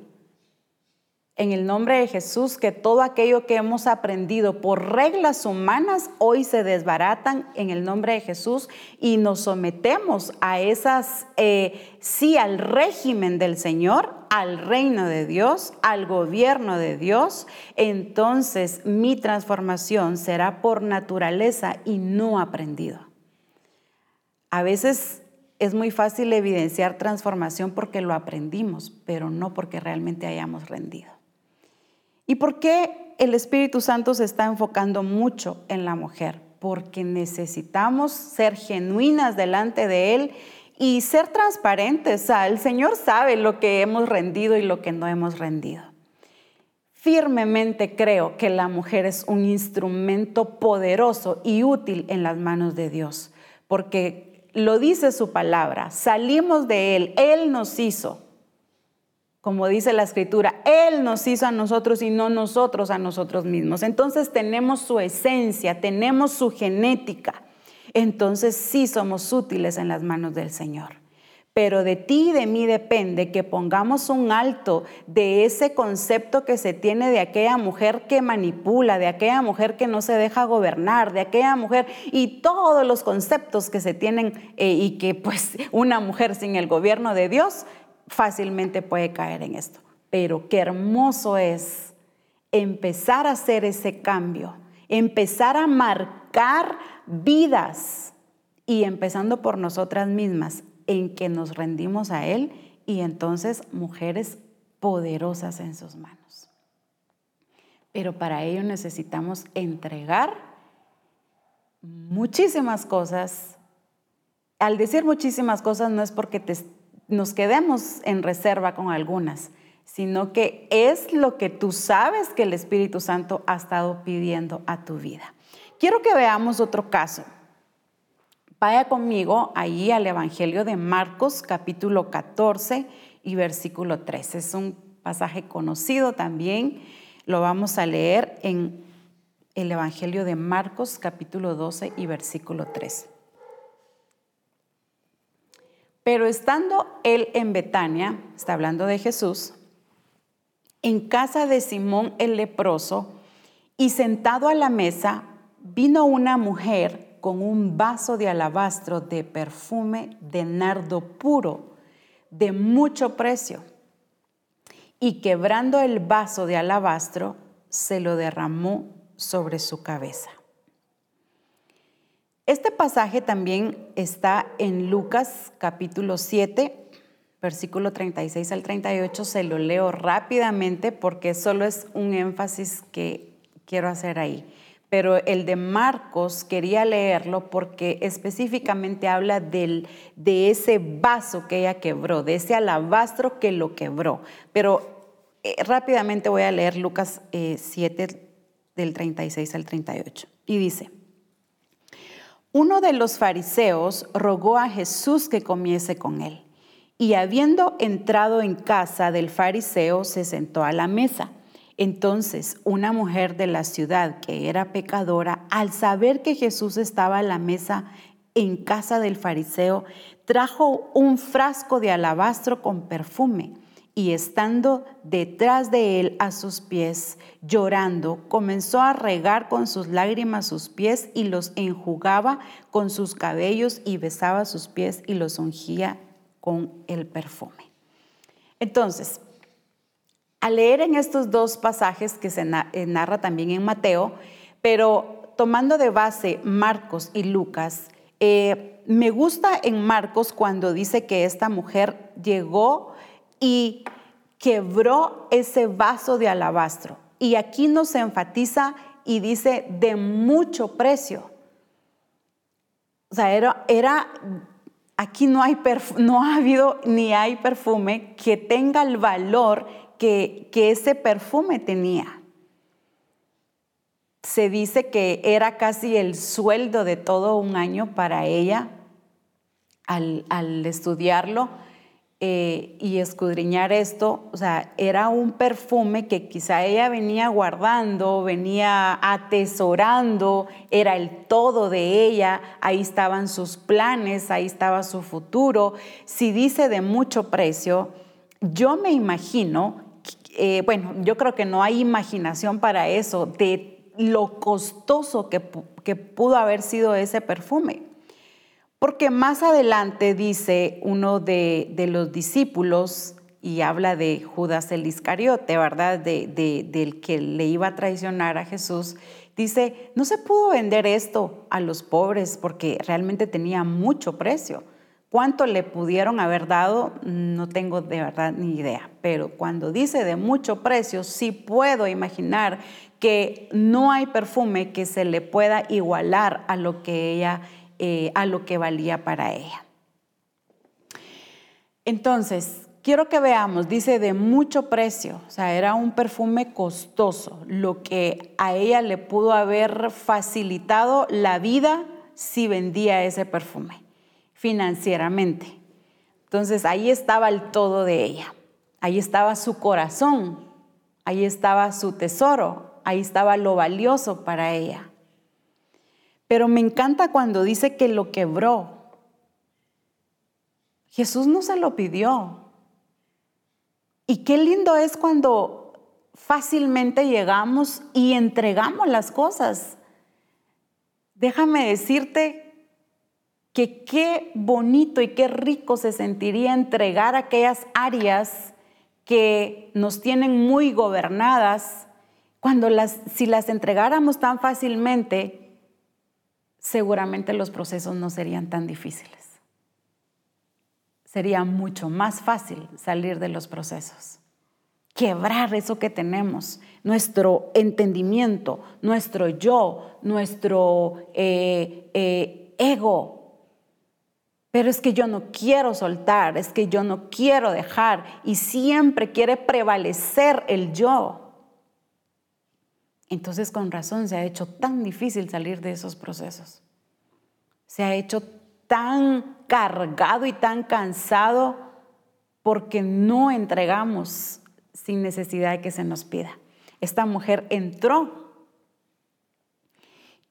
En el nombre de Jesús, que todo aquello que hemos aprendido por reglas humanas hoy se desbaratan en el nombre de Jesús y nos sometemos a esas, eh, sí, al régimen del Señor, al reino de Dios, al gobierno de Dios, entonces mi transformación será por naturaleza y no aprendido. A veces es muy fácil evidenciar transformación porque lo aprendimos, pero no porque realmente hayamos rendido. ¿Y por qué el Espíritu Santo se está enfocando mucho en la mujer? Porque necesitamos ser genuinas delante de Él y ser transparentes. el Señor sabe lo que hemos rendido y lo que no hemos rendido. Firmemente creo que la mujer es un instrumento poderoso y útil en las manos de Dios, porque lo dice su palabra, salimos de Él, Él nos hizo. Como dice la escritura, Él nos hizo a nosotros y no nosotros a nosotros mismos. Entonces tenemos su esencia, tenemos su genética. Entonces sí somos útiles en las manos del Señor. Pero de ti y de mí depende que pongamos un alto de ese concepto que se tiene de aquella mujer que manipula, de aquella mujer que no se deja gobernar, de aquella mujer y todos los conceptos que se tienen eh, y que pues una mujer sin el gobierno de Dios fácilmente puede caer en esto. Pero qué hermoso es empezar a hacer ese cambio, empezar a marcar vidas y empezando por nosotras mismas, en que nos rendimos a Él y entonces mujeres poderosas en sus manos. Pero para ello necesitamos entregar muchísimas cosas. Al decir muchísimas cosas no es porque nos quedemos en reserva con algunas, sino que es lo que tú sabes que el Espíritu Santo ha estado pidiendo a tu vida. Quiero que veamos otro caso. Vaya conmigo ahí al Evangelio de Marcos capítulo 14 y versículo 3. Es un pasaje conocido también. Lo vamos a leer en el Evangelio de Marcos capítulo 12 y versículo 3. Pero estando él en Betania, está hablando de Jesús, en casa de Simón el leproso, y sentado a la mesa, vino una mujer con un vaso de alabastro de perfume de nardo puro, de mucho precio. Y quebrando el vaso de alabastro, se lo derramó sobre su cabeza. Este pasaje también está en Lucas capítulo 7, versículo 36 al 38. Se lo leo rápidamente porque solo es un énfasis que quiero hacer ahí pero el de Marcos quería leerlo porque específicamente habla del, de ese vaso que ella quebró, de ese alabastro que lo quebró. Pero eh, rápidamente voy a leer Lucas 7 eh, del 36 al 38. Y dice, Uno de los fariseos rogó a Jesús que comiese con él, y habiendo entrado en casa del fariseo, se sentó a la mesa. Entonces una mujer de la ciudad que era pecadora, al saber que Jesús estaba a la mesa en casa del fariseo, trajo un frasco de alabastro con perfume y estando detrás de él a sus pies, llorando, comenzó a regar con sus lágrimas sus pies y los enjugaba con sus cabellos y besaba sus pies y los ungía con el perfume. Entonces, al leer en estos dos pasajes que se eh, narra también en Mateo, pero tomando de base Marcos y Lucas, eh, me gusta en Marcos cuando dice que esta mujer llegó y quebró ese vaso de alabastro. Y aquí nos enfatiza y dice de mucho precio. O sea, era, aquí no, no ha habido ni hay perfume que tenga el valor que, ese perfume tenía. Se dice que era casi el sueldo de todo un año para ella al, al estudiarlo eh, y escudriñar esto, o sea, era un perfume que quizá ella venía guardando, venía atesorando, era el todo de ella, ahí estaban sus planes, ahí estaba su futuro. Si dice de mucho precio, yo me imagino, eh, bueno, yo creo que no hay imaginación para eso, de lo costoso que, pudo haber sido ese perfume. Porque más adelante dice uno de, los discípulos y habla de Judas el Iscariote, ¿verdad? De, del que le iba a traicionar a Jesús. Dice, no se pudo vender esto a los pobres porque realmente tenía mucho precio. ¿Cuánto le pudieron haber dado? No tengo de verdad ni idea. Pero cuando dice de mucho precio, sí puedo imaginar que no hay perfume que se le pueda igualar a lo que ella eh, a lo que valía para ella. Entonces, quiero que veamos, dice de mucho precio, o sea, era un perfume costoso, lo que a ella le pudo haber facilitado la vida si vendía ese perfume financieramente. Entonces, ahí estaba el todo de ella, ahí estaba su corazón, ahí estaba su tesoro, ahí estaba lo valioso para ella. Pero me encanta cuando dice que lo quebró. Jesús no se lo pidió. Y qué lindo es cuando fácilmente llegamos y entregamos las cosas. Déjame decirte que qué bonito y qué rico se sentiría entregar aquellas áreas que nos tienen muy gobernadas, cuando las, si las entregáramos tan fácilmente, seguramente los procesos no serían tan difíciles. Sería mucho más fácil salir de los procesos. Quebrar eso que tenemos, nuestro entendimiento, nuestro yo, nuestro eh, eh, ego. Pero es que yo no quiero soltar, es que yo no quiero dejar y siempre quiere prevalecer el yo. Entonces con razón se ha hecho tan difícil salir de esos procesos. Se ha hecho tan cargado y tan cansado porque no entregamos sin necesidad de que se nos pida. Esta mujer entró.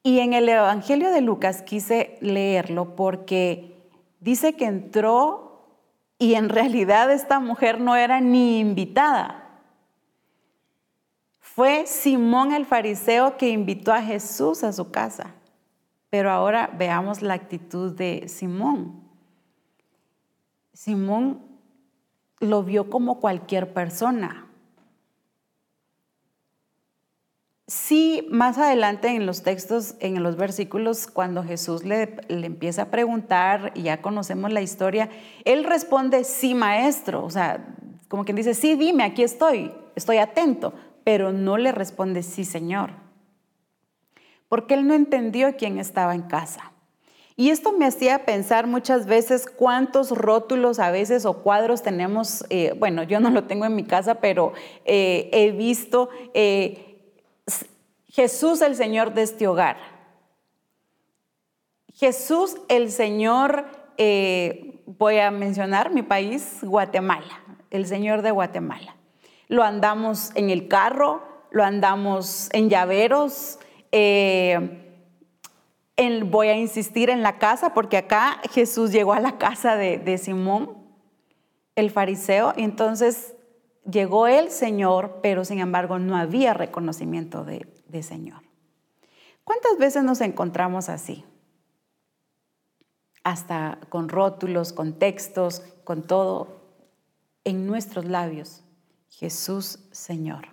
Y en el Evangelio de Lucas quise leerlo porque dice que entró y en realidad esta mujer no era ni invitada. Fue Simón el fariseo que invitó a Jesús a su casa. Pero ahora veamos la actitud de Simón. Simón lo vio como cualquier persona. Sí, más adelante en los textos, en los versículos, cuando Jesús le, le, empieza a preguntar y ya conocemos la historia, él responde, sí, maestro. O sea, como quien dice, sí, dime, aquí estoy, estoy atento pero no le responde sí, Señor, porque él no entendió quién estaba en casa. Y esto me hacía pensar muchas veces cuántos rótulos a veces o cuadros tenemos, eh, bueno, yo no lo tengo en mi casa, pero eh, he visto eh, Jesús el Señor de este hogar. Jesús, el Señor, eh, voy a mencionar mi país, Guatemala, el Señor de Guatemala. Lo andamos en el carro, lo andamos en llaveros. Eh, voy a insistir en la casa, porque acá Jesús llegó a la casa de, Simón, el fariseo, y entonces llegó el Señor, pero sin embargo no había reconocimiento de, de Señor. ¿Cuántas veces nos encontramos así? Hasta con rótulos, con textos, con todo en nuestros labios. Jesús Señor.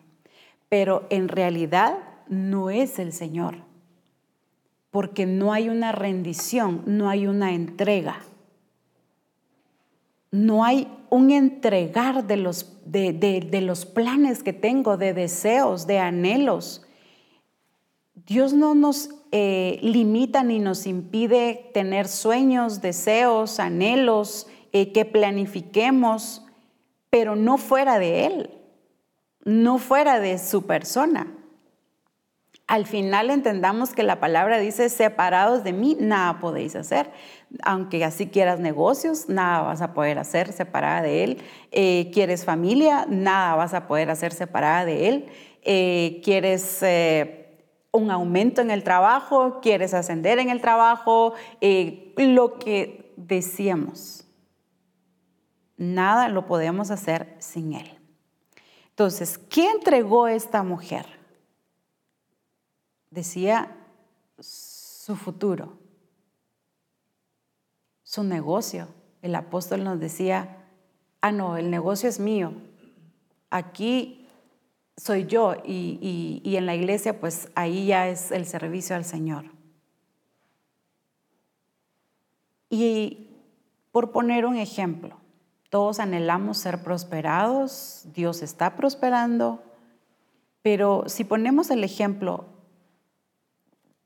Pero en realidad no es el Señor porque no hay una rendición, no hay una entrega. No hay un entregar de los, de, los planes que tengo, de deseos, de anhelos. Dios no nos eh, limita ni nos impide tener sueños, deseos, anhelos, eh, que planifiquemos, pero no fuera de Él, no fuera de su persona al final entendamos que la palabra dice, separados de mí, nada podéis hacer. Aunque así quieras negocios, nada vas a poder hacer separada de Él. Eh, quieres familia, nada vas a poder hacer separada de Él. Quieres un aumento en el trabajo, quieres ascender en el trabajo, lo que decíamos. Nada lo podemos hacer sin Él. Entonces, ¿qué entregó esta mujer? decía su futuro, su negocio. El apóstol nos decía, ah, no, el negocio es mío. Aquí soy yo y, y, en la iglesia pues ahí ya es el servicio al Señor. Y por poner un ejemplo, todos anhelamos ser prosperados, Dios está prosperando, pero si ponemos el ejemplo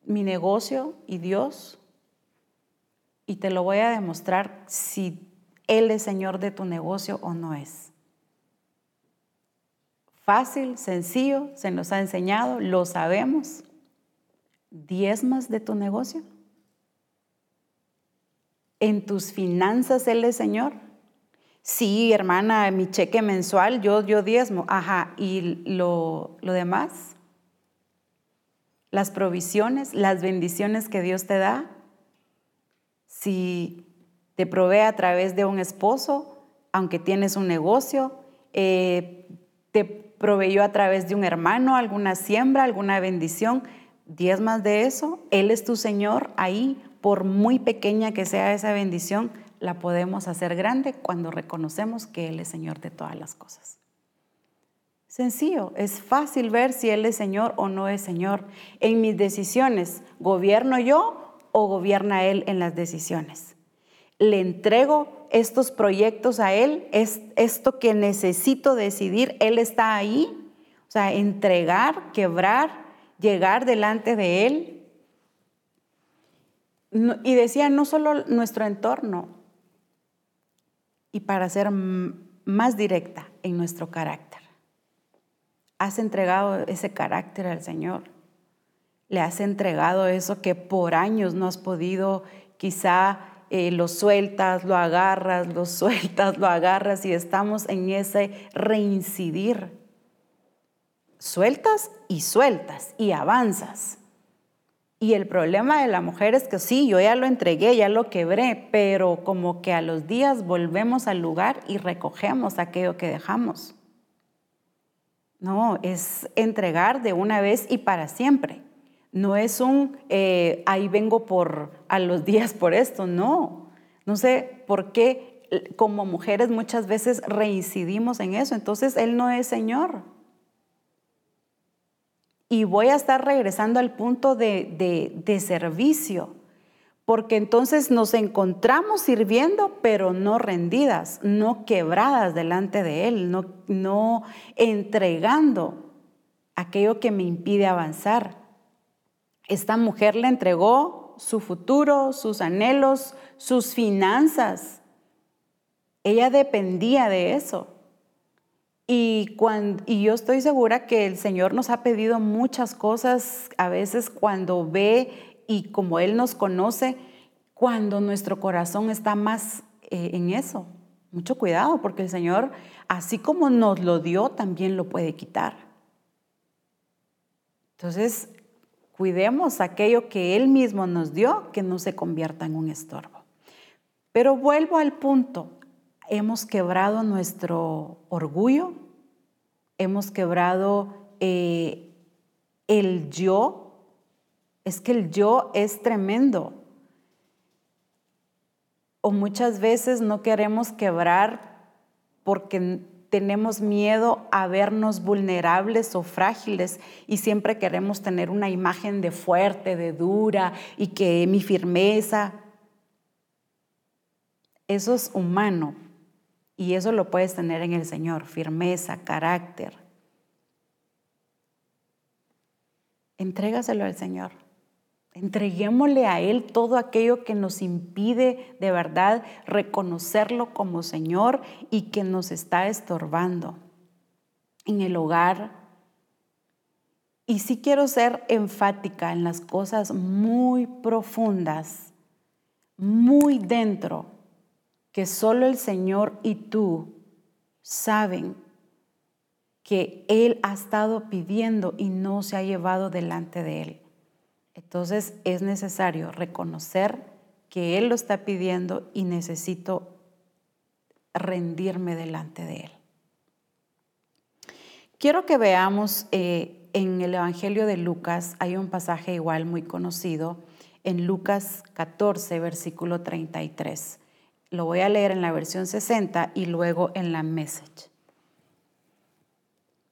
mi negocio y Dios y te lo voy a demostrar si Él es Señor de tu negocio o no es. Fácil, sencillo, se nos ha enseñado, lo sabemos. ¿Diezmas de tu negocio? ¿En tus finanzas Él es Señor? Sí, hermana, mi cheque mensual, yo, yo diezmo. Ajá, ¿y lo, lo demás? las provisiones, las bendiciones que Dios te da. Si te provee a través de un esposo, aunque tienes un negocio, eh, te proveyó a través de un hermano alguna siembra, alguna bendición, diez más de eso, Él es tu Señor, ahí, por muy pequeña que sea esa bendición, la podemos hacer grande cuando reconocemos que Él es Señor de todas las cosas. Sencillo, es fácil ver si Él es Señor o no es Señor. En mis decisiones, ¿gobierno yo o gobierna Él en las decisiones? ¿Le entrego estos proyectos a Él? ¿Es esto que necesito decidir? ¿Él está ahí? O sea, entregar, quebrar, llegar delante de Él. Y decía, no solo nuestro entorno, y para ser más directa en nuestro carácter. ¿Has entregado ese carácter al Señor? ¿Le has entregado eso que por años no has podido? Quizá eh, lo sueltas, lo agarras, lo sueltas, lo agarras y estamos en ese reincidir. Sueltas y sueltas y avanzas. Y el problema de la mujer es que sí, yo ya lo entregué, ya lo quebré, pero como que a los días volvemos al lugar y recogemos aquello que dejamos. No, es entregar de una vez y para siempre. No es un, eh, ahí vengo por a los días por esto, no. No sé por qué como mujeres muchas veces reincidimos en eso. Entonces Él no es Señor. Y voy a estar regresando al punto de, de servicio porque entonces nos encontramos sirviendo, pero no rendidas, no quebradas delante de Él, no, no entregando aquello que me impide avanzar. Esta mujer le entregó su futuro, sus anhelos, sus finanzas. Ella dependía de eso. Y, cuando, y yo estoy segura que el Señor nos ha pedido muchas cosas a veces cuando ve y como Él nos conoce, cuando nuestro corazón está más eh, en eso. Mucho cuidado, porque el Señor, así como nos lo dio, también lo puede quitar. Entonces, cuidemos aquello que Él mismo nos dio, que no se convierta en un estorbo. Pero vuelvo al punto, hemos quebrado nuestro orgullo, hemos quebrado eh, el yo. Es que el yo es tremendo. O muchas veces no queremos quebrar porque tenemos miedo a vernos vulnerables o frágiles y siempre queremos tener una imagen de fuerte, de dura y que mi firmeza. Eso es humano y eso lo puedes tener en el Señor, firmeza, carácter. Entrégaselo al Señor. Entreguémosle a Él todo aquello que nos impide de verdad reconocerlo como Señor y que nos está estorbando en el hogar. Y sí quiero ser enfática en las cosas muy profundas, muy dentro, que solo el Señor y tú saben que Él ha estado pidiendo y no se ha llevado delante de Él. Entonces es necesario reconocer que Él lo está pidiendo y necesito rendirme delante de Él. Quiero que veamos eh, en el Evangelio de Lucas, hay un pasaje igual muy conocido, en Lucas 14, versículo 33. Lo voy a leer en la versión 60 y luego en la message.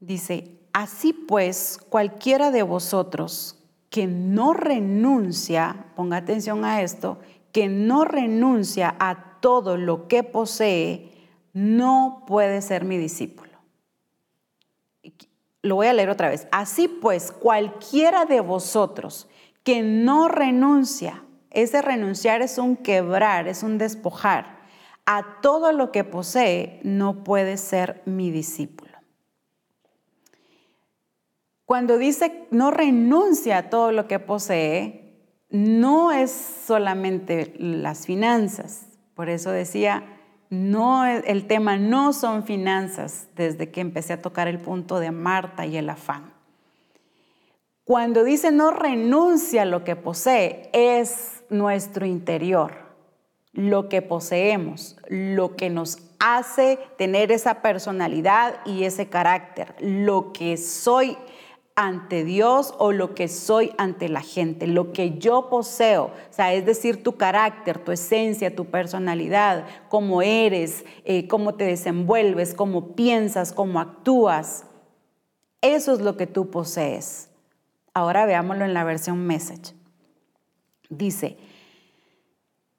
Dice, así pues, cualquiera de vosotros que no renuncia, ponga atención a esto, que no renuncia a todo lo que posee, no puede ser mi discípulo. Lo voy a leer otra vez. Así pues, cualquiera de vosotros que no renuncia, ese renunciar es un quebrar, es un despojar, a todo lo que posee, no puede ser mi discípulo. Cuando dice no renuncia a todo lo que posee, no es solamente las finanzas. Por eso decía, no, el tema no son finanzas desde que empecé a tocar el punto de Marta y el afán. Cuando dice no renuncia a lo que posee, es nuestro interior, lo que poseemos, lo que nos hace tener esa personalidad y ese carácter, lo que soy ante Dios o lo que soy ante la gente, lo que yo poseo, o sea, es decir, tu carácter, tu esencia, tu personalidad, cómo eres, eh, cómo te desenvuelves, cómo piensas, cómo actúas. Eso es lo que tú posees. Ahora veámoslo en la versión message. Dice,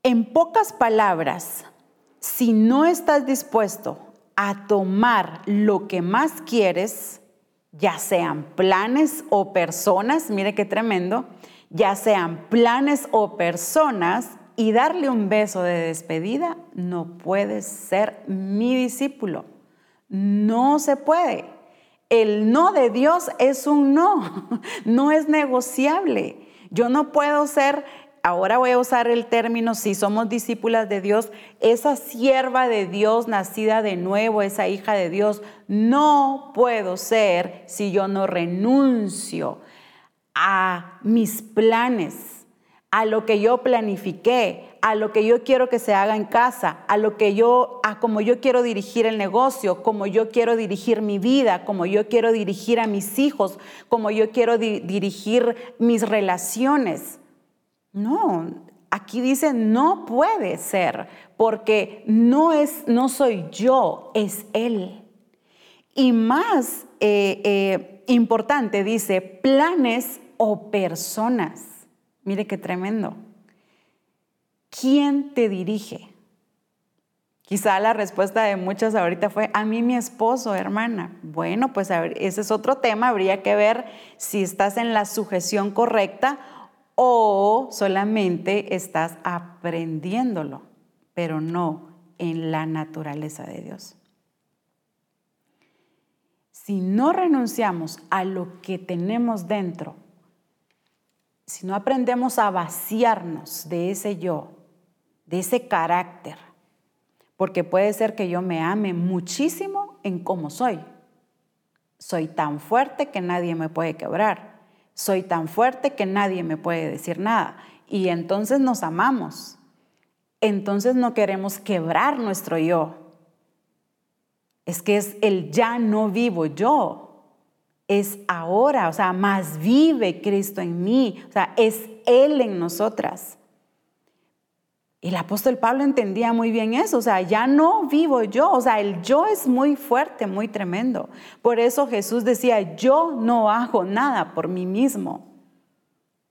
en pocas palabras, si no estás dispuesto a tomar lo que más quieres, ya sean planes o personas, mire qué tremendo, ya sean planes o personas, y darle un beso de despedida, no puedes ser mi discípulo. No se puede. El no de Dios es un no, no es negociable. Yo no puedo ser ahora voy a usar el término, si somos discípulas de Dios, esa sierva de Dios nacida de nuevo, esa hija de Dios, no puedo ser si yo no renuncio a mis planes, a lo que yo planifiqué, a lo que yo quiero que se haga en casa, a lo que yo, a como yo quiero dirigir el negocio, como yo quiero dirigir mi vida, como yo quiero dirigir a mis hijos, como yo quiero dirigir mis relaciones. No, aquí dice no puede ser, porque no es, no soy yo, es Él. Y más eh, eh, importante, dice planes o personas. Mire qué tremendo. ¿Quién te dirige? Quizá la respuesta de muchas ahorita fue, a mí mi esposo, hermana. Bueno, pues ese es otro tema, habría que ver si estás en la sujeción correcta o solamente estás aprendiéndolo, pero no en la naturaleza de Dios. Si no renunciamos a lo que tenemos dentro, si no aprendemos a vaciarnos de ese yo de ese carácter. Porque puede ser que yo me ame muchísimo en cómo soy. Soy tan fuerte que nadie me puede quebrar. Soy tan fuerte que nadie me puede decir nada. Y entonces nos amamos. Entonces no queremos quebrar nuestro yo. Es que es el ya no vivo yo. Es ahora, o sea, más vive Cristo en mí. O sea, es Él en nosotras. El apóstol Pablo entendía muy bien eso, o sea, ya no vivo yo, o sea, el yo es muy fuerte, muy tremendo. Por eso Jesús decía, yo no hago nada por mí mismo,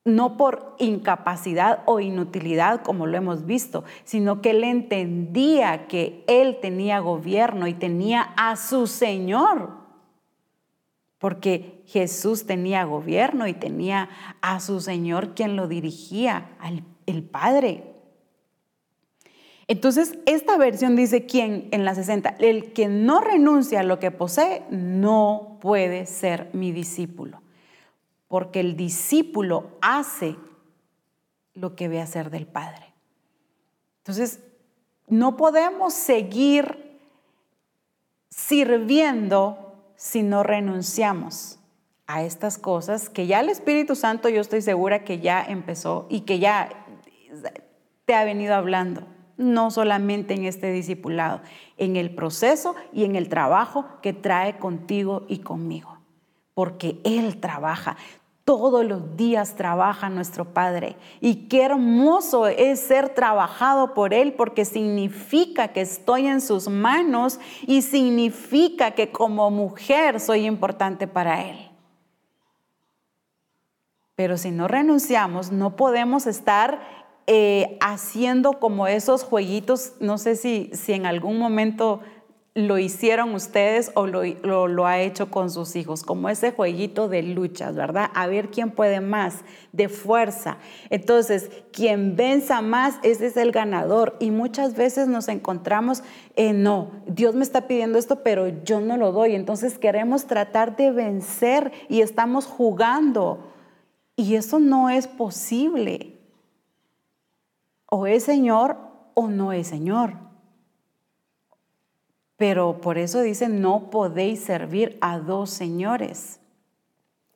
no por incapacidad o inutilidad como lo hemos visto, sino que él entendía que él tenía gobierno y tenía a su Señor, porque Jesús tenía gobierno y tenía a su Señor quien lo dirigía, al el Padre. Entonces, esta versión dice quién en la 60, el que no renuncia a lo que posee no puede ser mi discípulo, porque el discípulo hace lo que ve hacer del Padre. Entonces, no podemos seguir sirviendo si no renunciamos a estas cosas que ya el Espíritu Santo yo estoy segura que ya empezó y que ya te ha venido hablando no solamente en este discipulado, en el proceso y en el trabajo que trae contigo y conmigo. Porque Él trabaja, todos los días trabaja nuestro Padre. Y qué hermoso es ser trabajado por Él porque significa que estoy en sus manos y significa que como mujer soy importante para Él. Pero si no renunciamos, no podemos estar eh, haciendo como esos jueguitos, no sé si, si en algún momento lo hicieron ustedes o lo, lo, ha hecho con sus hijos, como ese jueguito de luchas, ¿verdad? A ver quién puede más, de fuerza. Entonces, quien venza más, ese es el ganador. Y muchas veces nos encontramos, eh, no, Dios me está pidiendo esto, pero yo no lo doy. Entonces queremos tratar de vencer y estamos jugando. Y eso no es posible o es Señor o no es Señor. Pero por eso dice, no podéis servir a dos señores.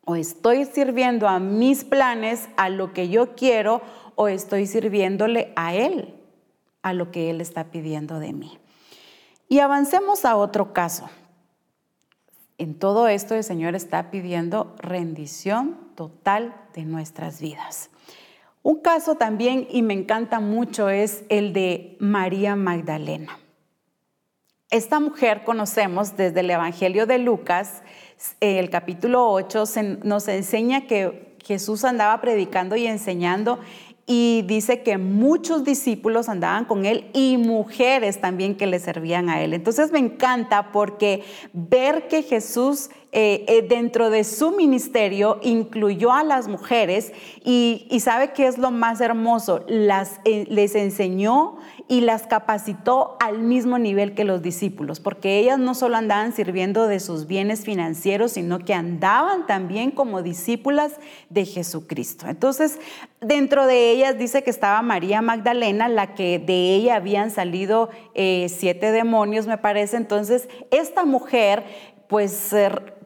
O estoy sirviendo a mis planes, a lo que yo quiero, o estoy sirviéndole a Él, a lo que Él está pidiendo de mí. Y avancemos a otro caso. En todo esto el Señor está pidiendo rendición total de nuestras vidas. Un caso también, y me encanta mucho, es el de María Magdalena. Esta mujer conocemos desde el Evangelio de Lucas, el capítulo 8, nos enseña que Jesús andaba predicando y enseñando y dice que muchos discípulos andaban con él y mujeres también que le servían a él. Entonces me encanta porque ver que Jesús eh, eh, dentro de su ministerio incluyó a las mujeres y, sabe que es lo más hermoso, las, eh, les enseñó y las capacitó al mismo nivel que los discípulos, porque ellas no solo andaban sirviendo de sus bienes financieros, sino que andaban también como discípulas de Jesucristo. Entonces, dentro de ellas dice que estaba María Magdalena, la que de ella habían salido siete demonios, me parece. Entonces, esta mujer, pues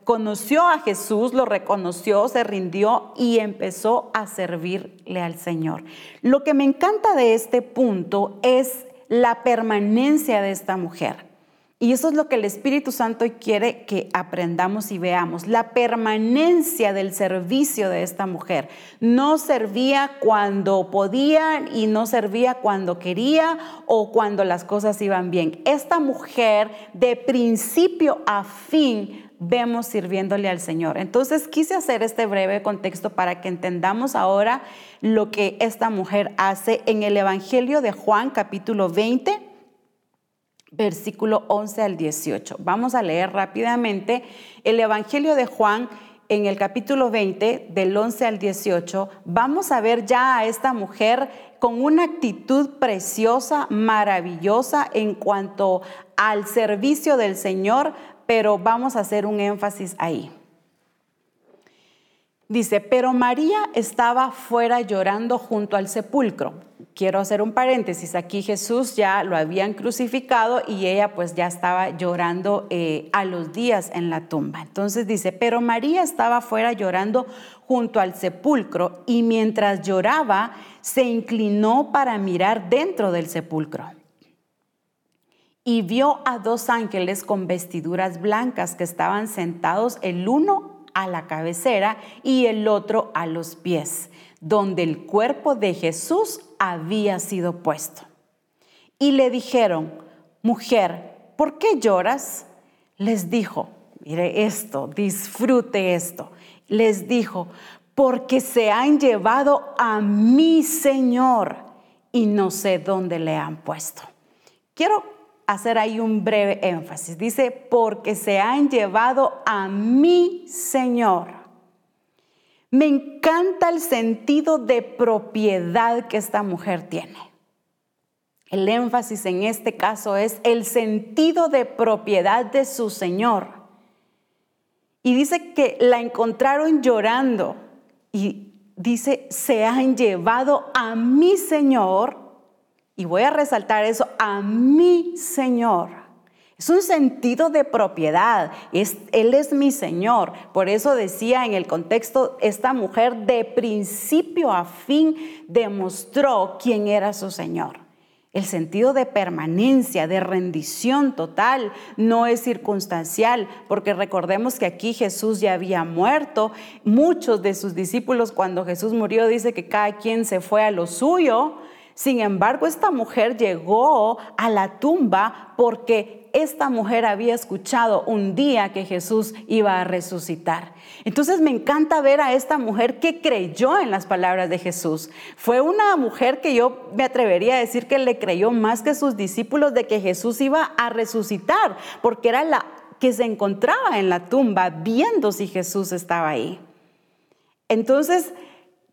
conoció a Jesús, lo reconoció, se rindió y empezó a servirle al Señor. Lo que me encanta de este punto es la permanencia de esta mujer. Y eso es lo que el Espíritu Santo quiere que aprendamos y veamos, la permanencia del servicio de esta mujer. No servía cuando podía y no servía cuando quería o cuando las cosas iban bien. Esta mujer de principio a fin vemos sirviéndole al Señor. Entonces quise hacer este breve contexto para que entendamos ahora lo que esta mujer hace en el Evangelio de Juan capítulo 20, versículo 11 al 18. Vamos a leer rápidamente el Evangelio de Juan en el capítulo 20, del 11 al 18, vamos a ver ya a esta mujer con una actitud preciosa, maravillosa en cuanto al servicio del Señor, pero vamos a hacer un énfasis ahí. Dice, pero María estaba fuera llorando junto al sepulcro. quiero hacer un paréntesis, aquí Jesús ya lo habían crucificado y ella pues ya estaba llorando eh, a los días en la tumba. Entonces dice, pero María estaba fuera llorando junto al sepulcro y mientras lloraba se inclinó para mirar dentro del sepulcro. Y vio a dos ángeles con vestiduras blancas que estaban sentados el uno a la cabecera y el otro a los pies donde el cuerpo de Jesús había sido puesto. Y le dijeron, mujer, ¿por qué lloras? Les dijo, mire esto, disfrute esto. Les dijo, porque se han llevado a mi Señor y no sé dónde le han puesto. Quiero hacer ahí un breve énfasis. Dice, porque se han llevado a mi Señor. Me encanta el sentido de propiedad que esta mujer tiene. El énfasis en este caso es el sentido de propiedad de su Señor. Y dice que la encontraron llorando y dice, se han llevado a mi Señor, y voy a resaltar eso, a mi Señor. Es un sentido de propiedad. Él es mi Señor. Por eso decía en el contexto, esta mujer de principio a fin demostró quién era su Señor. El sentido de permanencia, de rendición total, no es circunstancial, porque recordemos que aquí Jesús ya había muerto. Muchos de sus discípulos cuando Jesús murió dice que cada quien se fue a lo suyo. Sin embargo, esta mujer llegó a la tumba porque esta mujer había escuchado un día que Jesús iba a resucitar. Entonces me encanta ver a esta mujer que creyó en las palabras de Jesús. Fue una mujer que yo me atrevería a decir que le creyó más que sus discípulos de que Jesús iba a resucitar, porque era la que se encontraba en la tumba viendo si Jesús estaba ahí. Entonces,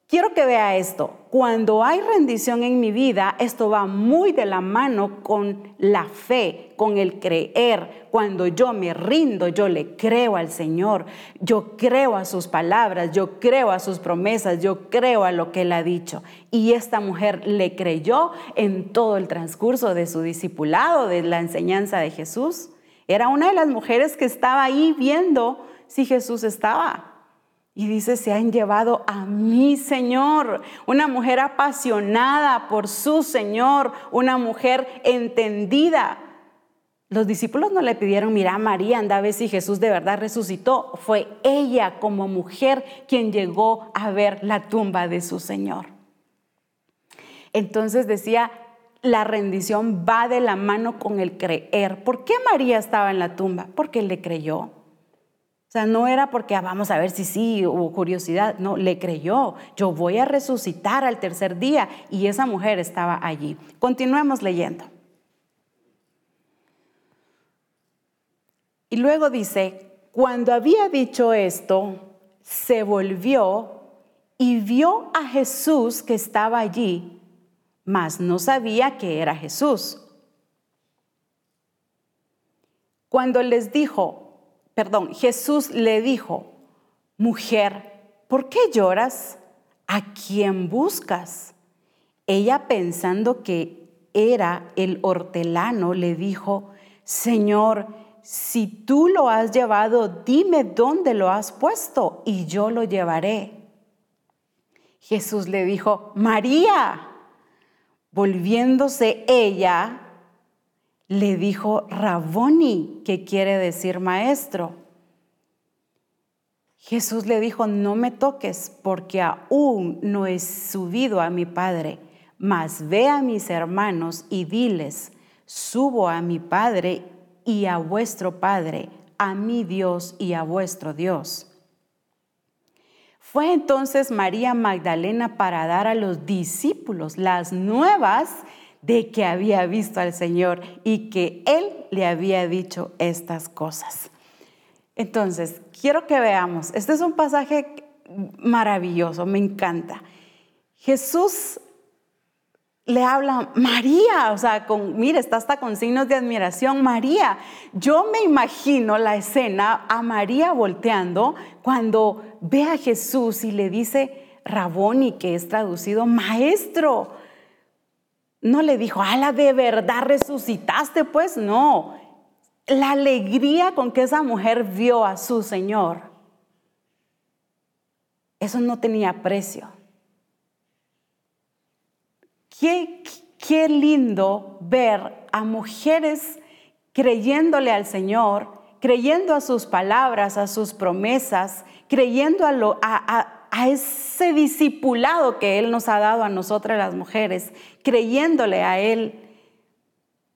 Quiero que vea esto. Cuando hay rendición en mi vida, esto va muy de la mano con la fe, con el creer. Cuando yo me rindo, yo le creo al Señor, yo creo a sus palabras, yo creo a sus promesas, yo creo a lo que Él ha dicho. Y esta mujer le creyó en todo el transcurso de su discipulado, de la enseñanza de Jesús. Era una de las mujeres que estaba ahí viendo si Jesús estaba. Y dice, se han llevado a mi Señor, una mujer apasionada por su Señor, una mujer entendida. Los discípulos no le pidieron, mira María, anda a ver si Jesús de verdad resucitó. Fue ella como mujer quien llegó a ver la tumba de su Señor. Entonces decía, la rendición va de la mano con el creer. ¿Por qué María estaba en la tumba? Porque le creyó. O sea, no era porque ah, vamos a ver si sí hubo curiosidad, no, le creyó, yo voy a resucitar al tercer día y esa mujer estaba allí. Continuemos leyendo. Y luego dice, cuando había dicho esto, se volvió y vio a Jesús que estaba allí, mas no sabía que era Jesús. Cuando les dijo, perdón, Jesús le dijo, mujer, ¿por qué lloras? ¿A quién buscas? Ella pensando que era el hortelano, le dijo, Señor, si tú lo has llevado, dime dónde lo has puesto y yo lo llevaré. Jesús le dijo, María. Volviéndose ella, le dijo Raboni, que quiere decir maestro. Jesús le dijo, no me toques porque aún no he subido a mi Padre, mas ve a mis hermanos y diles, subo a mi Padre y a vuestro Padre, a mi Dios y a vuestro Dios. Fue entonces María Magdalena para dar a los discípulos las nuevas de que había visto al Señor y que Él le había dicho estas cosas. Entonces, quiero que veamos, este es un pasaje maravilloso, me encanta. Jesús le habla María, o sea, con, mire, está hasta con signos de admiración, María. Yo me imagino la escena a María volteando cuando ve a Jesús y le dice Raboni, que es traducido maestro. No le dijo, ala, de verdad resucitaste, pues no. La alegría con que esa mujer vio a su Señor, eso no tenía precio. Qué, qué lindo ver a mujeres creyéndole al Señor, creyendo a sus palabras, a sus promesas, creyendo a, lo, a, ese discipulado que Él nos ha dado a nosotras las mujeres, creyéndole a Él.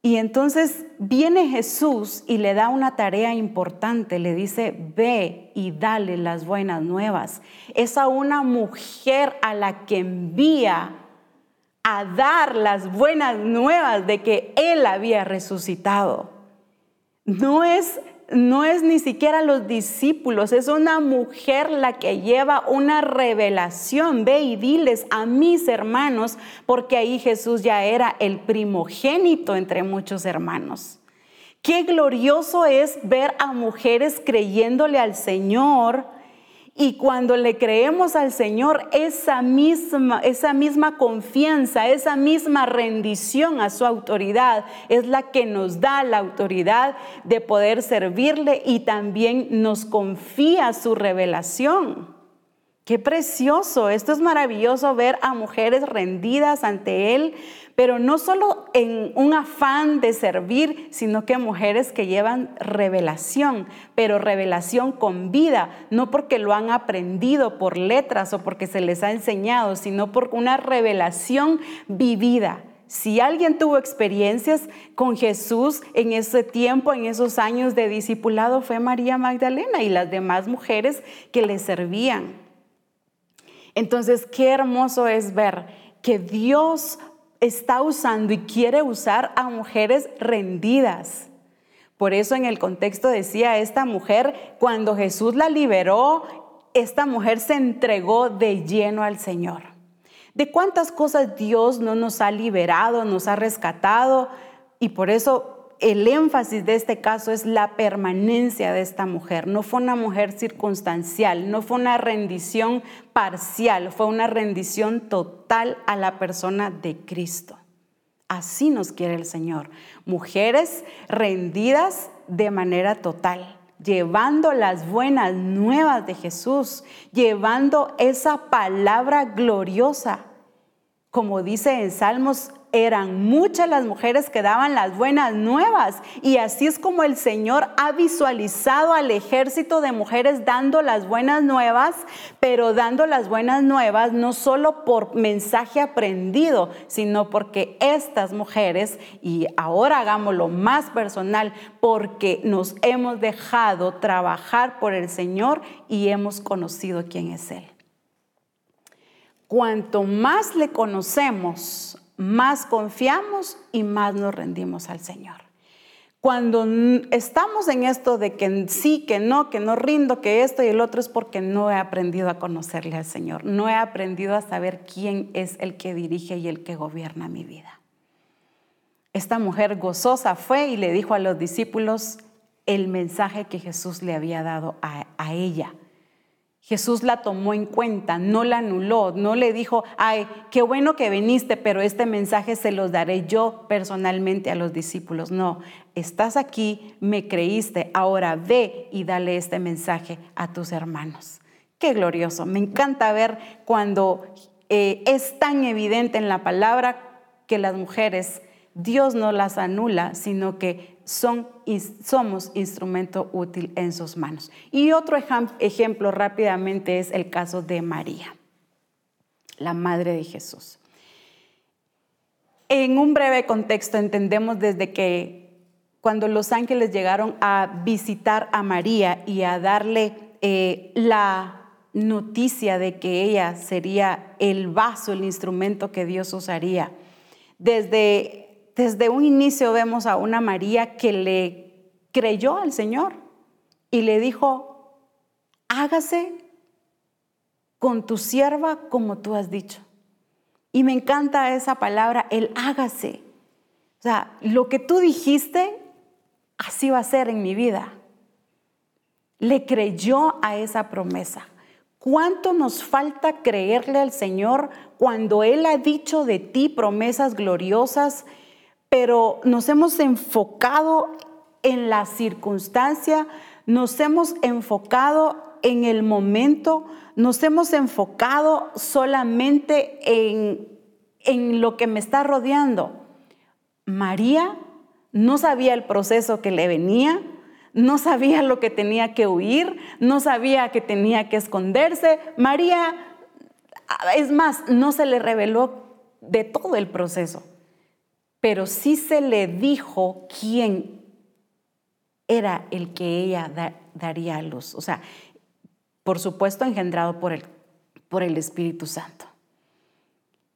Y entonces viene Jesús y le da una tarea importante, le dice, ve y dale las buenas nuevas. Es a una mujer a la que envía a dar las buenas nuevas de que Él había resucitado. No es no es ni siquiera los discípulos, es una mujer la que lleva una revelación. Ve y diles a mis hermanos, porque ahí Jesús ya era el primogénito entre muchos hermanos. Qué glorioso es ver a mujeres creyéndole al Señor y cuando le creemos al Señor, esa misma, esa misma confianza, esa misma rendición a su autoridad es la que nos da la autoridad de poder servirle y también nos confía su revelación. Qué precioso, esto es maravilloso ver a mujeres rendidas ante Él, pero no solo en un afán de servir, sino que mujeres que llevan revelación, pero revelación con vida, no porque lo han aprendido por letras o porque se les ha enseñado, sino por una revelación vivida. Si alguien tuvo experiencias con Jesús en ese tiempo, en esos años de discipulado, fue María Magdalena y las demás mujeres que le servían. Entonces, qué hermoso es ver que Dios está usando y quiere usar a mujeres rendidas. Por eso en el contexto decía esta mujer, cuando Jesús la liberó, esta mujer se entregó de lleno al Señor. ¿De cuántas cosas Dios no nos ha liberado, nos ha rescatado? Y por eso el énfasis de este caso es la permanencia de esta mujer. No fue una mujer circunstancial, no fue una rendición parcial, fue una rendición total a la persona de Cristo. Así nos quiere el Señor. Mujeres rendidas de manera total, llevando las buenas nuevas de Jesús, llevando esa palabra gloriosa. Como dice en Salmos eran muchas las mujeres que daban las buenas nuevas. Y así es como el Señor ha visualizado al ejército de mujeres dando las buenas nuevas, pero dando las buenas nuevas no solo por mensaje aprendido, sino porque estas mujeres, y ahora hagámoslo más personal, porque nos hemos dejado trabajar por el Señor y hemos conocido quién es Él. Cuanto más le conocemos más confiamos y más nos rendimos al Señor. Cuando estamos en esto de que sí, que no, que no rindo, que esto y el otro es porque no he aprendido a conocerle al Señor, no he aprendido a saber quién es el que dirige y el que gobierna mi vida. Esta mujer gozosa fue y le dijo a los discípulos el mensaje que Jesús le había dado a, ella. Jesús la tomó en cuenta, no la anuló, no le dijo, ay, qué bueno que viniste, pero este mensaje se los daré yo personalmente a los discípulos. No, estás aquí, me creíste, ahora ve y dale este mensaje a tus hermanos. Qué glorioso, me encanta ver cuando eh, es tan evidente en la palabra que las mujeres, Dios no las anula, sino que son, somos instrumento útil en sus manos. Y otro ejemplo rápidamente es el caso de María, la madre de Jesús. En un breve contexto entendemos desde que cuando los ángeles llegaron a visitar a María y a darle eh, la noticia de que ella sería el vaso, el instrumento que Dios usaría, desde desde un inicio vemos a una María que le creyó al Señor y le dijo, hágase con tu sierva como tú has dicho. Y me encanta esa palabra, el hágase. O sea, lo que tú dijiste, así va a ser en mi vida. Le creyó a esa promesa. ¿Cuánto nos falta creerle al Señor cuando Él ha dicho de ti promesas gloriosas, pero nos hemos enfocado en la circunstancia, nos hemos enfocado en el momento, nos hemos enfocado solamente en, en lo que me está rodeando? María no sabía el proceso que le venía, no sabía lo que tenía que huir, no sabía que tenía que esconderse. María, es más, no se le reveló de todo el proceso, pero sí se le dijo quién era el que ella daría a luz. O sea, por supuesto engendrado por el, por el Espíritu Santo.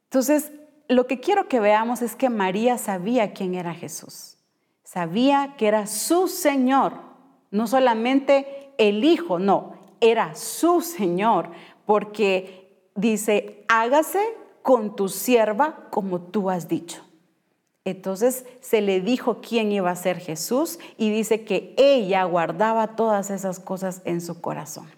Entonces, lo que quiero que veamos es que María sabía quién era Jesús. Sabía que era su Señor, no solamente el Hijo, no, era su Señor, porque dice, hágase con tu sierva como tú has dicho. Entonces se le dijo quién iba a ser Jesús y dice que ella guardaba todas esas cosas en su corazón.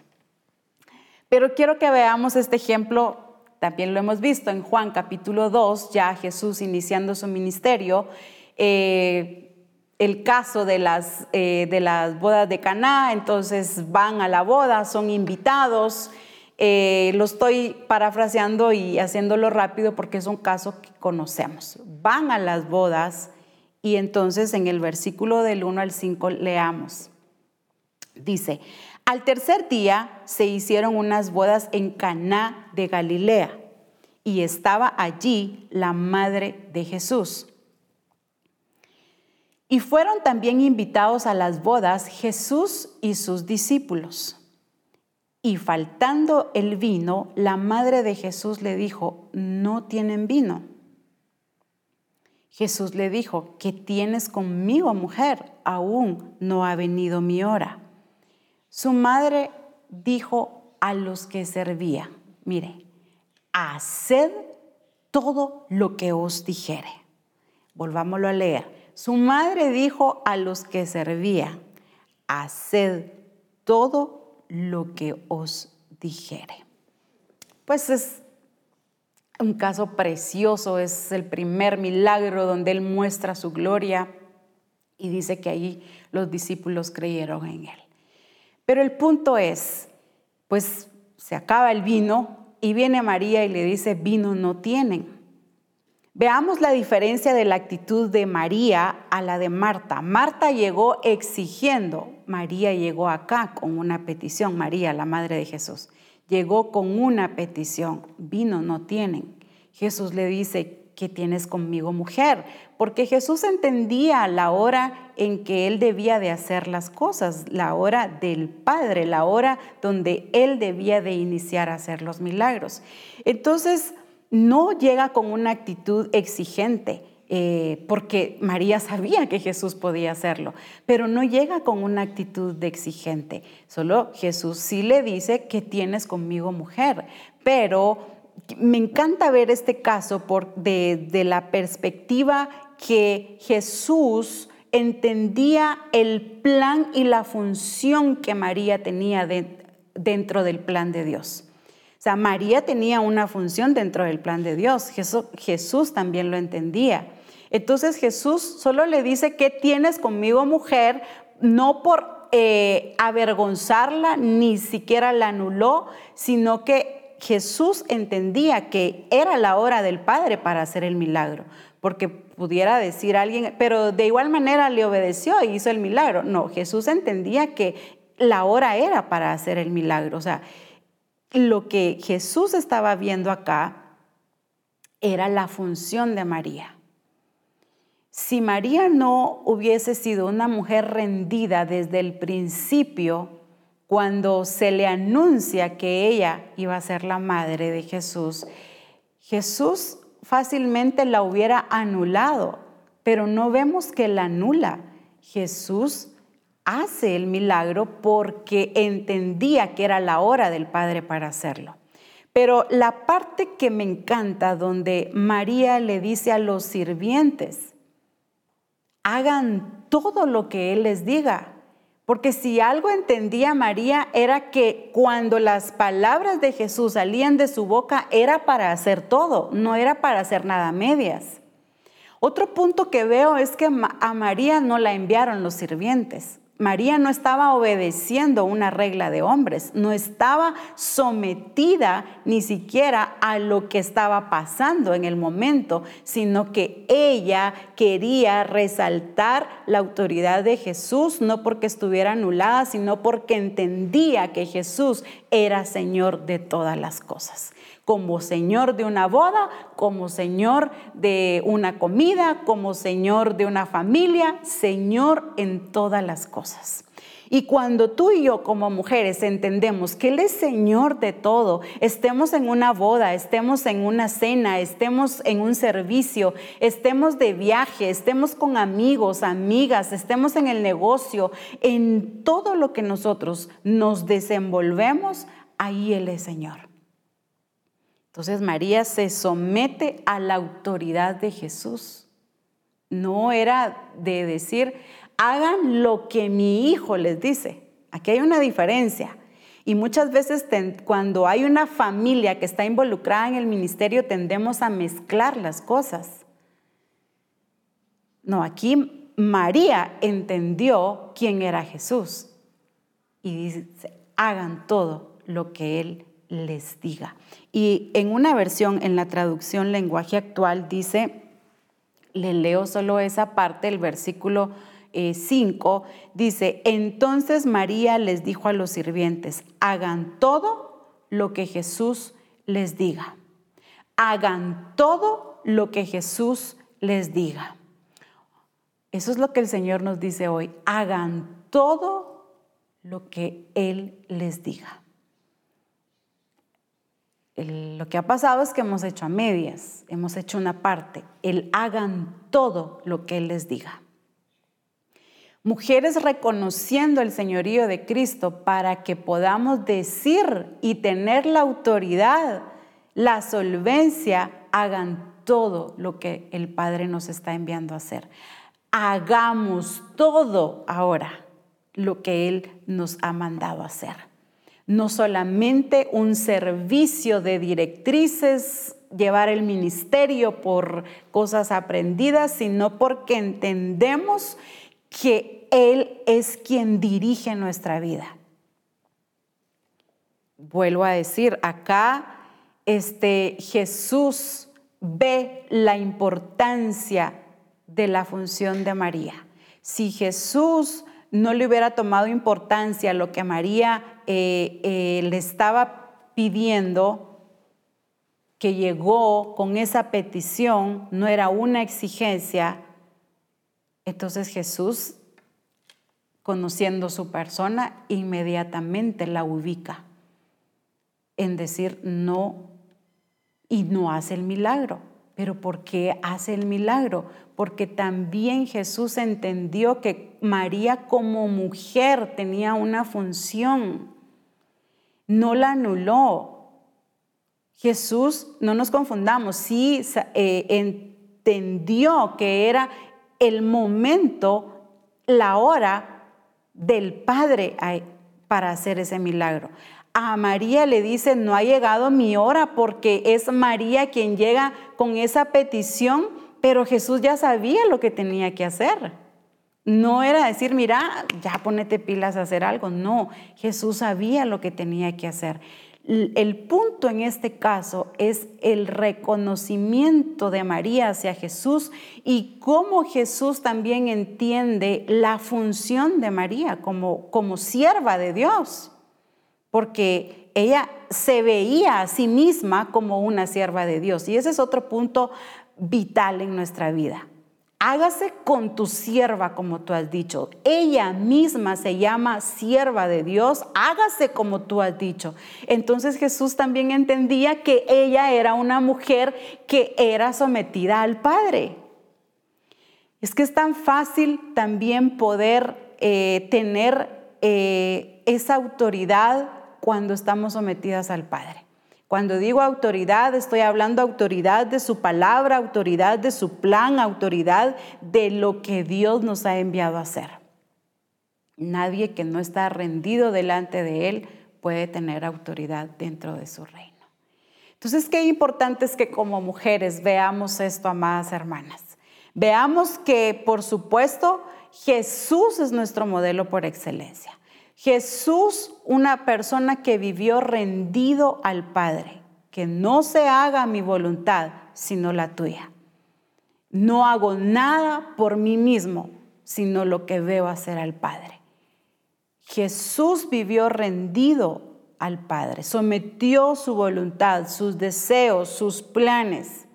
Pero quiero que veamos este ejemplo, también lo hemos visto en Juan capítulo 2, ya Jesús iniciando su ministerio. Eh, el caso de las, eh, de las bodas de Caná, entonces van a la boda, son invitados. Eh, lo estoy parafraseando y haciéndolo rápido porque es un caso que conocemos. Van a las bodas y entonces en el versículo del 1 al 5 leamos. Dice, al tercer día se hicieron unas bodas en Caná de Galilea y estaba allí la madre de Jesús. Y fueron también invitados a las bodas Jesús y sus discípulos. Y faltando el vino, la madre de Jesús le dijo, no tienen vino. Jesús le dijo, ¿qué tienes conmigo, mujer? Aún no ha venido mi hora. Su madre dijo a los que servía, mire, haced todo lo que os dijere. Volvámoslo a leer. Su madre dijo a los que servía, haced todo lo que os dijere. Pues es un caso precioso, es el primer milagro donde Él muestra su gloria y dice que ahí los discípulos creyeron en Él. Pero el punto es, pues se acaba el vino y viene María y le dice, vino no tienen. Veamos la diferencia de la actitud de María a la de Marta. Marta llegó exigiendo, María llegó acá con una petición, María, la madre de Jesús, llegó con una petición, vino no tienen. Jesús le dice, ¿qué tienes conmigo mujer? Porque Jesús entendía la hora en que él debía de hacer las cosas, la hora del Padre, la hora donde él debía de iniciar a hacer los milagros. Entonces, no llega con una actitud exigente, eh, porque María sabía que Jesús podía hacerlo, pero no llega con una actitud de exigente. Solo Jesús sí le dice que tienes conmigo mujer, pero me encanta ver este caso por, de, la perspectiva que Jesús entendía el plan y la función que María tenía dentro del plan de Dios sea, María tenía una función dentro del plan de Dios. Jesús, también lo entendía. Entonces Jesús solo le dice, ¿qué tienes conmigo mujer? No por eh, avergonzarla, ni siquiera la anuló, sino que Jesús entendía que era la hora del Padre para hacer el milagro. Porque pudiera decir alguien, pero de igual manera le obedeció y hizo el milagro. No, Jesús entendía que la hora era para hacer el milagro. O sea, lo que Jesús estaba viendo acá era la función de María. Si María no hubiese sido una mujer rendida desde el principio, cuando se le anuncia que ella iba a ser la madre de Jesús, Jesús fácilmente la hubiera anulado, pero no vemos que la anula. Jesús hace el milagro porque entendía que era la hora del Padre para hacerlo. Pero la parte que me encanta donde María le dice a los sirvientes, hagan todo lo que Él les diga, Porque si algo entendía María era que cuando las palabras de Jesús salían de su boca era para hacer todo, no era para hacer nada medias. Otro punto que veo es que a María no la enviaron los sirvientes. María no estaba obedeciendo una regla de hombres, no estaba sometida ni siquiera a lo que estaba pasando en el momento, sino que ella quería resaltar la autoridad de Jesús, no porque estuviera anulada, sino porque entendía que Jesús era Señor de todas las cosas como Señor de una boda, como Señor de una comida, como Señor de una familia, Señor en todas las cosas. Y cuando tú y yo como mujeres entendemos que Él es Señor de todo, estemos en una boda, estemos en una cena, estemos en un servicio, estemos de viaje, estemos con amigos, amigas, estemos en el negocio, en todo lo que nosotros nos desenvolvemos, ahí Él es Señor. Entonces María se somete a la autoridad de Jesús. No era de decir, hagan lo que mi hijo les dice. Aquí hay una diferencia. Y muchas veces cuando hay una familia que está involucrada en el ministerio tendemos a mezclar las cosas. No, aquí María entendió quién era Jesús y dice, hagan todo lo que Él les diga. Y en una versión, en la traducción lenguaje actual, dice, le leo solo esa parte, el versículo 5, eh, dice, entonces María les dijo a los sirvientes, hagan todo lo que Jesús les diga. Hagan todo lo que Jesús les diga. Eso es lo que el Señor nos dice hoy. Hagan todo lo que Él les diga lo que ha pasado es que hemos hecho a medias, hemos hecho una parte. Él hagan todo lo que Él les diga. Mujeres reconociendo el señorío de Cristo para que podamos decir y tener la autoridad, la solvencia, hagan todo lo que el Padre nos está enviando a hacer. Hagamos todo ahora lo que Él nos ha mandado hacer no solamente un servicio de directrices, llevar el ministerio por cosas aprendidas, sino porque entendemos que Él es quien dirige nuestra vida. Vuelvo a decir, acá este, Jesús ve la importancia de la función de María. Si Jesús no le hubiera tomado importancia lo que María eh, eh, le estaba pidiendo, que llegó con esa petición, no era una exigencia, entonces Jesús, conociendo su persona, inmediatamente la ubica en decir no y no hace el milagro. Pero ¿por qué hace el milagro? Porque también Jesús entendió que María como mujer tenía una función. No la anuló. Jesús, no nos confundamos, sí eh, entendió que era el momento, la hora del Padre para hacer ese milagro a María le dice, no ha llegado mi hora porque es María quien llega con esa petición, pero Jesús ya sabía lo que tenía que hacer. No era decir, mira, ya ponete pilas a hacer algo. No, Jesús sabía lo que tenía que hacer. El punto en este caso es el reconocimiento de María hacia Jesús y cómo Jesús también entiende la función de María como, como sierva de Dios porque ella se veía a sí misma como una sierva de Dios. Y ese es otro punto vital en nuestra vida. Hágase con tu sierva, como tú has dicho. Ella misma se llama sierva de Dios. Hágase como tú has dicho. Entonces Jesús también entendía que ella era una mujer que era sometida al Padre. Es que es tan fácil también poder eh, tener eh, esa autoridad cuando estamos sometidas al Padre. Cuando digo autoridad, estoy hablando autoridad de su palabra, autoridad de su plan, autoridad de lo que Dios nos ha enviado a hacer. Nadie que no está rendido delante de Él puede tener autoridad dentro de su reino. Entonces, qué importante es que como mujeres veamos esto, amadas hermanas. Veamos que, por supuesto, Jesús es nuestro modelo por excelencia. Jesús, una persona que vivió rendido al Padre, que no se haga mi voluntad, sino la tuya. No hago nada por mí mismo, sino lo que veo hacer al Padre. Jesús vivió rendido al Padre, sometió su voluntad, sus deseos, sus planes.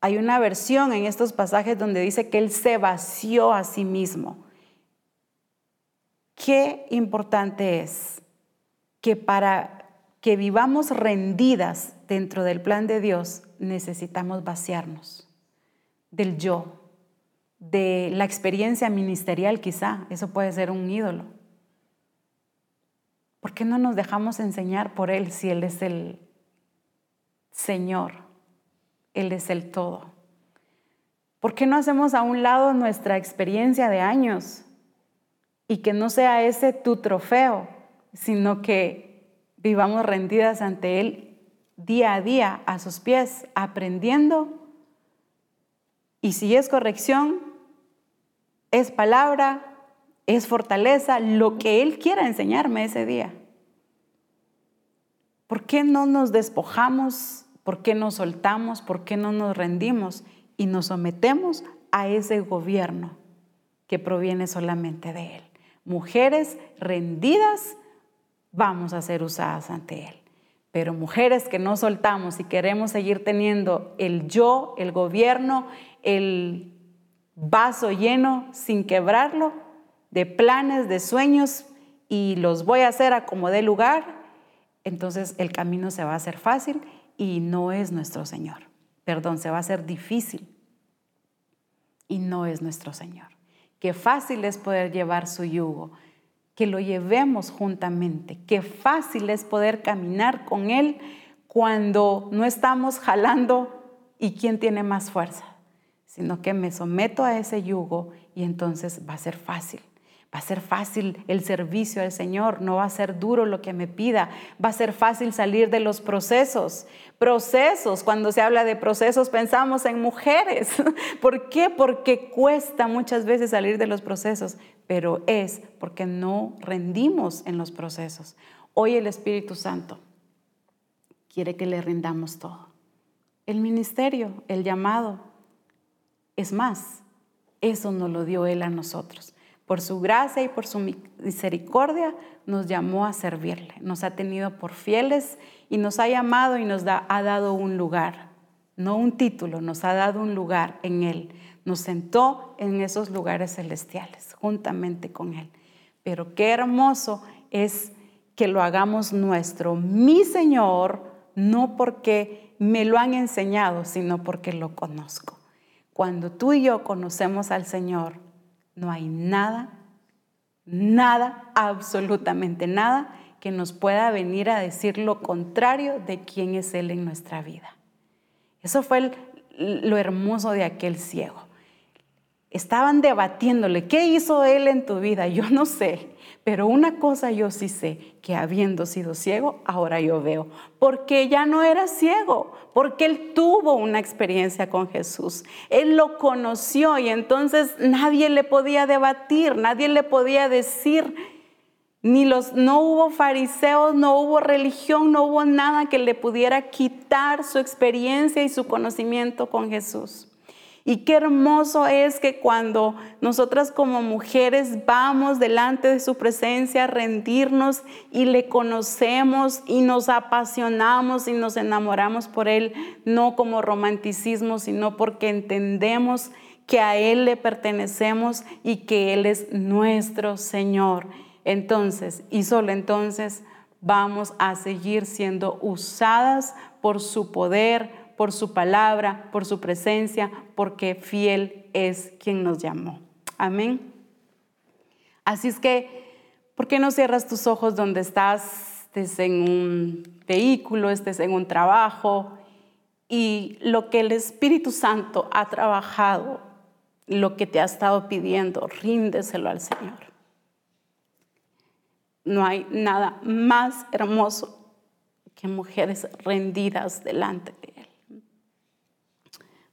Hay una versión en estos pasajes donde dice que Él se vació a sí mismo. Qué importante es que para que vivamos rendidas dentro del plan de Dios, necesitamos vaciarnos del yo, de la experiencia ministerial quizá, eso puede ser un ídolo. ¿Por qué no nos dejamos enseñar por Él si Él es el Señor? Él es el todo. ¿Por qué no hacemos a un lado nuestra experiencia de años y que no sea ese tu trofeo, sino que vivamos rendidas ante Él día a día a sus pies, aprendiendo. Y si es corrección, es palabra, es fortaleza, lo que Él quiera enseñarme ese día. ¿Por qué no nos despojamos? ¿Por qué nos soltamos? ¿Por qué no nos rendimos y nos sometemos a ese gobierno que proviene solamente de Él? Mujeres rendidas vamos a ser usadas ante Él. Pero mujeres que no soltamos y queremos seguir teniendo el yo, el gobierno, el vaso lleno sin quebrarlo, de planes, de sueños, y los voy a hacer a como dé lugar, entonces el camino se va a hacer fácil y no es nuestro Señor. Perdón, se va a hacer difícil y no es nuestro Señor. Qué fácil es poder llevar su yugo, que lo llevemos juntamente. Qué fácil es poder caminar con Él cuando no estamos jalando y quién tiene más fuerza, sino que me someto a ese yugo y entonces va a ser fácil. Va a ser fácil el servicio al Señor, no va a ser duro lo que me pida, va a ser fácil salir de los procesos. Procesos, cuando se habla de procesos pensamos en mujeres. ¿Por qué? Porque cuesta muchas veces salir de los procesos, pero es porque no rendimos en los procesos. Hoy el Espíritu Santo quiere que le rindamos todo. El ministerio, el llamado, es más, eso nos lo dio Él a nosotros. Por su gracia y por su misericordia nos llamó a servirle. Nos ha tenido por fieles y nos ha llamado y nos ha dado un lugar. No un título, nos ha dado un lugar en Él. Nos sentó en esos lugares celestiales juntamente con Él. Pero qué hermoso es que lo hagamos nuestro. Mi Señor, no porque me lo han enseñado, sino porque lo conozco. Cuando tú y yo conocemos al Señor, no hay nada, nada, absolutamente nada que nos pueda venir a decir lo contrario de quién es Él en nuestra vida. Eso fue lo hermoso de aquel ciego. Estaban debatiéndole, ¿qué hizo Él en tu vida? Yo no sé, pero una cosa yo sí sé, que habiendo sido ciego, ahora yo veo, porque ya no era ciego, porque él tuvo una experiencia con Jesús, él lo conoció y entonces nadie le podía debatir, nadie le podía decir, ni los, no hubo fariseos, no hubo religión, no hubo nada que le pudiera quitar su experiencia y su conocimiento con Jesús. Y qué hermoso es que cuando nosotras como mujeres vamos delante de su presencia a rendirnos y le conocemos y nos apasionamos y nos enamoramos por Él, no como romanticismo, sino porque entendemos que a Él le pertenecemos y que Él es nuestro Señor. Entonces, y solo entonces, vamos a seguir siendo usadas por su poder, por su palabra, por su presencia, porque fiel es quien nos llamó. Amén. Así es que, ¿por qué no cierras tus ojos donde estás, estés en un vehículo, estés en un trabajo y lo que el Espíritu Santo ha trabajado lo que te ha estado pidiendo, ríndeselo al Señor. No hay nada más hermoso que mujeres rendidas delante de.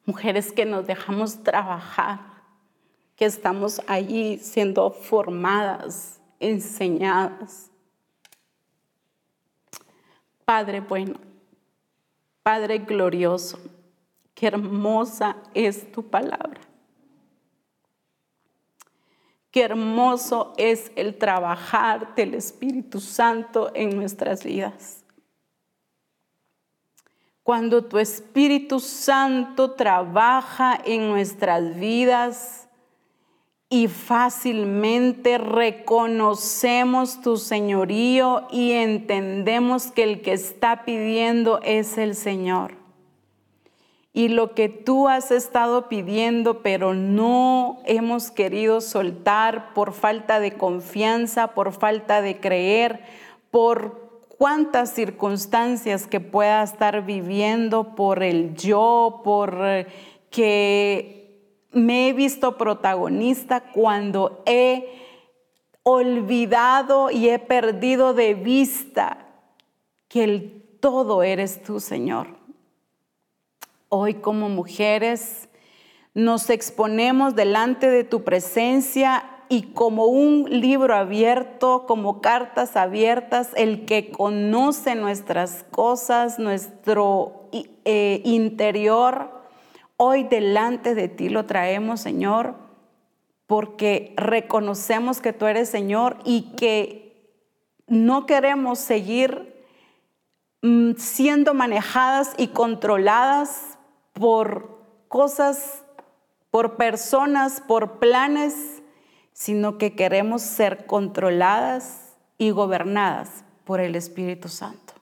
Mujeres que nos dejamos trabajar, que estamos allí siendo formadas, enseñadas. Padre bueno, Padre glorioso, qué hermosa es tu palabra. Qué hermoso es el trabajar del Espíritu Santo en nuestras vidas. Cuando tu Espíritu Santo trabaja en nuestras vidas y fácilmente reconocemos tu señorío y entendemos que el que está pidiendo es el Señor. Y lo que tú has estado pidiendo, pero no hemos querido soltar por falta de confianza, por falta de creer, por cuántas circunstancias que pueda estar viviendo, por el yo, por eh, que me he visto protagonista cuando he olvidado y he perdido de vista que el todo eres tú, Señor. Hoy como mujeres nos exponemos delante de tu presencia y como un libro abierto, como cartas abiertas, el que conoce nuestras cosas, nuestro eh, interior, hoy delante de ti lo traemos, Señor, porque reconocemos que tú eres Señor y que no queremos seguir mm, siendo manejadas y controladas por cosas, por personas, por planes, sino que queremos ser controladas y gobernadas por el Espíritu Santo.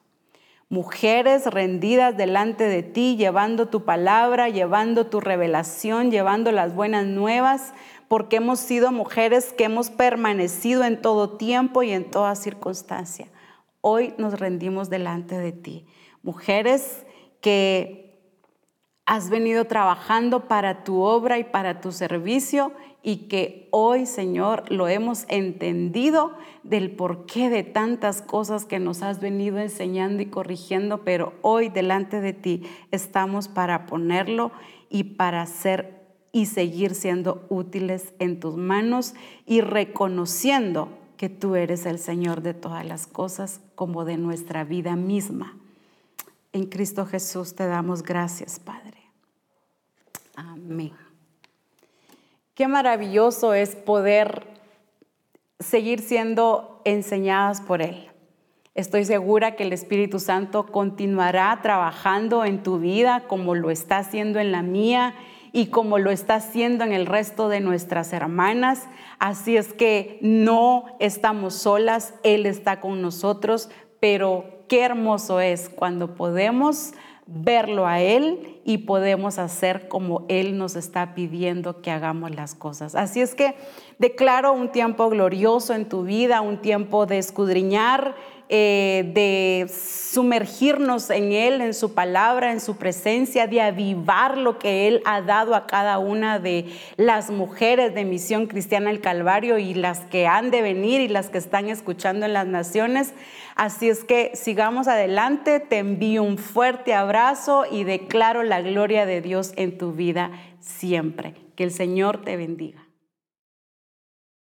Mujeres rendidas delante de ti, llevando tu palabra, llevando tu revelación, llevando las buenas nuevas, porque hemos sido mujeres que hemos permanecido en todo tiempo y en toda circunstancia. Hoy nos rendimos delante de ti. Mujeres que has venido trabajando para tu obra y para tu servicio y que hoy, Señor, lo hemos entendido del porqué de tantas cosas que nos has venido enseñando y corrigiendo, pero hoy delante de ti estamos para ponerlo y para ser y seguir siendo útiles en tus manos y reconociendo que tú eres el Señor de todas las cosas como de nuestra vida misma. En Cristo Jesús te damos gracias, Padre. Amén. Qué maravilloso es poder seguir siendo enseñadas por Él. Estoy segura que el Espíritu Santo continuará trabajando en tu vida como lo está haciendo en la mía y como lo está haciendo en el resto de nuestras hermanas. Así es que no estamos solas, Él está con nosotros, pero qué hermoso es cuando podemos verlo a Él y podemos hacer como Él nos está pidiendo que hagamos las cosas. Así es que declaro un tiempo glorioso en tu vida, un tiempo de escudriñar eh, de sumergirnos en Él, en su palabra, en su presencia, de avivar lo que Él ha dado a cada una de las mujeres de Misión Cristiana del Calvario y las que han de venir y las que están escuchando en las naciones. Así es que sigamos adelante, te envío un fuerte abrazo y declaro la gloria de Dios en tu vida siempre. Que el Señor te bendiga.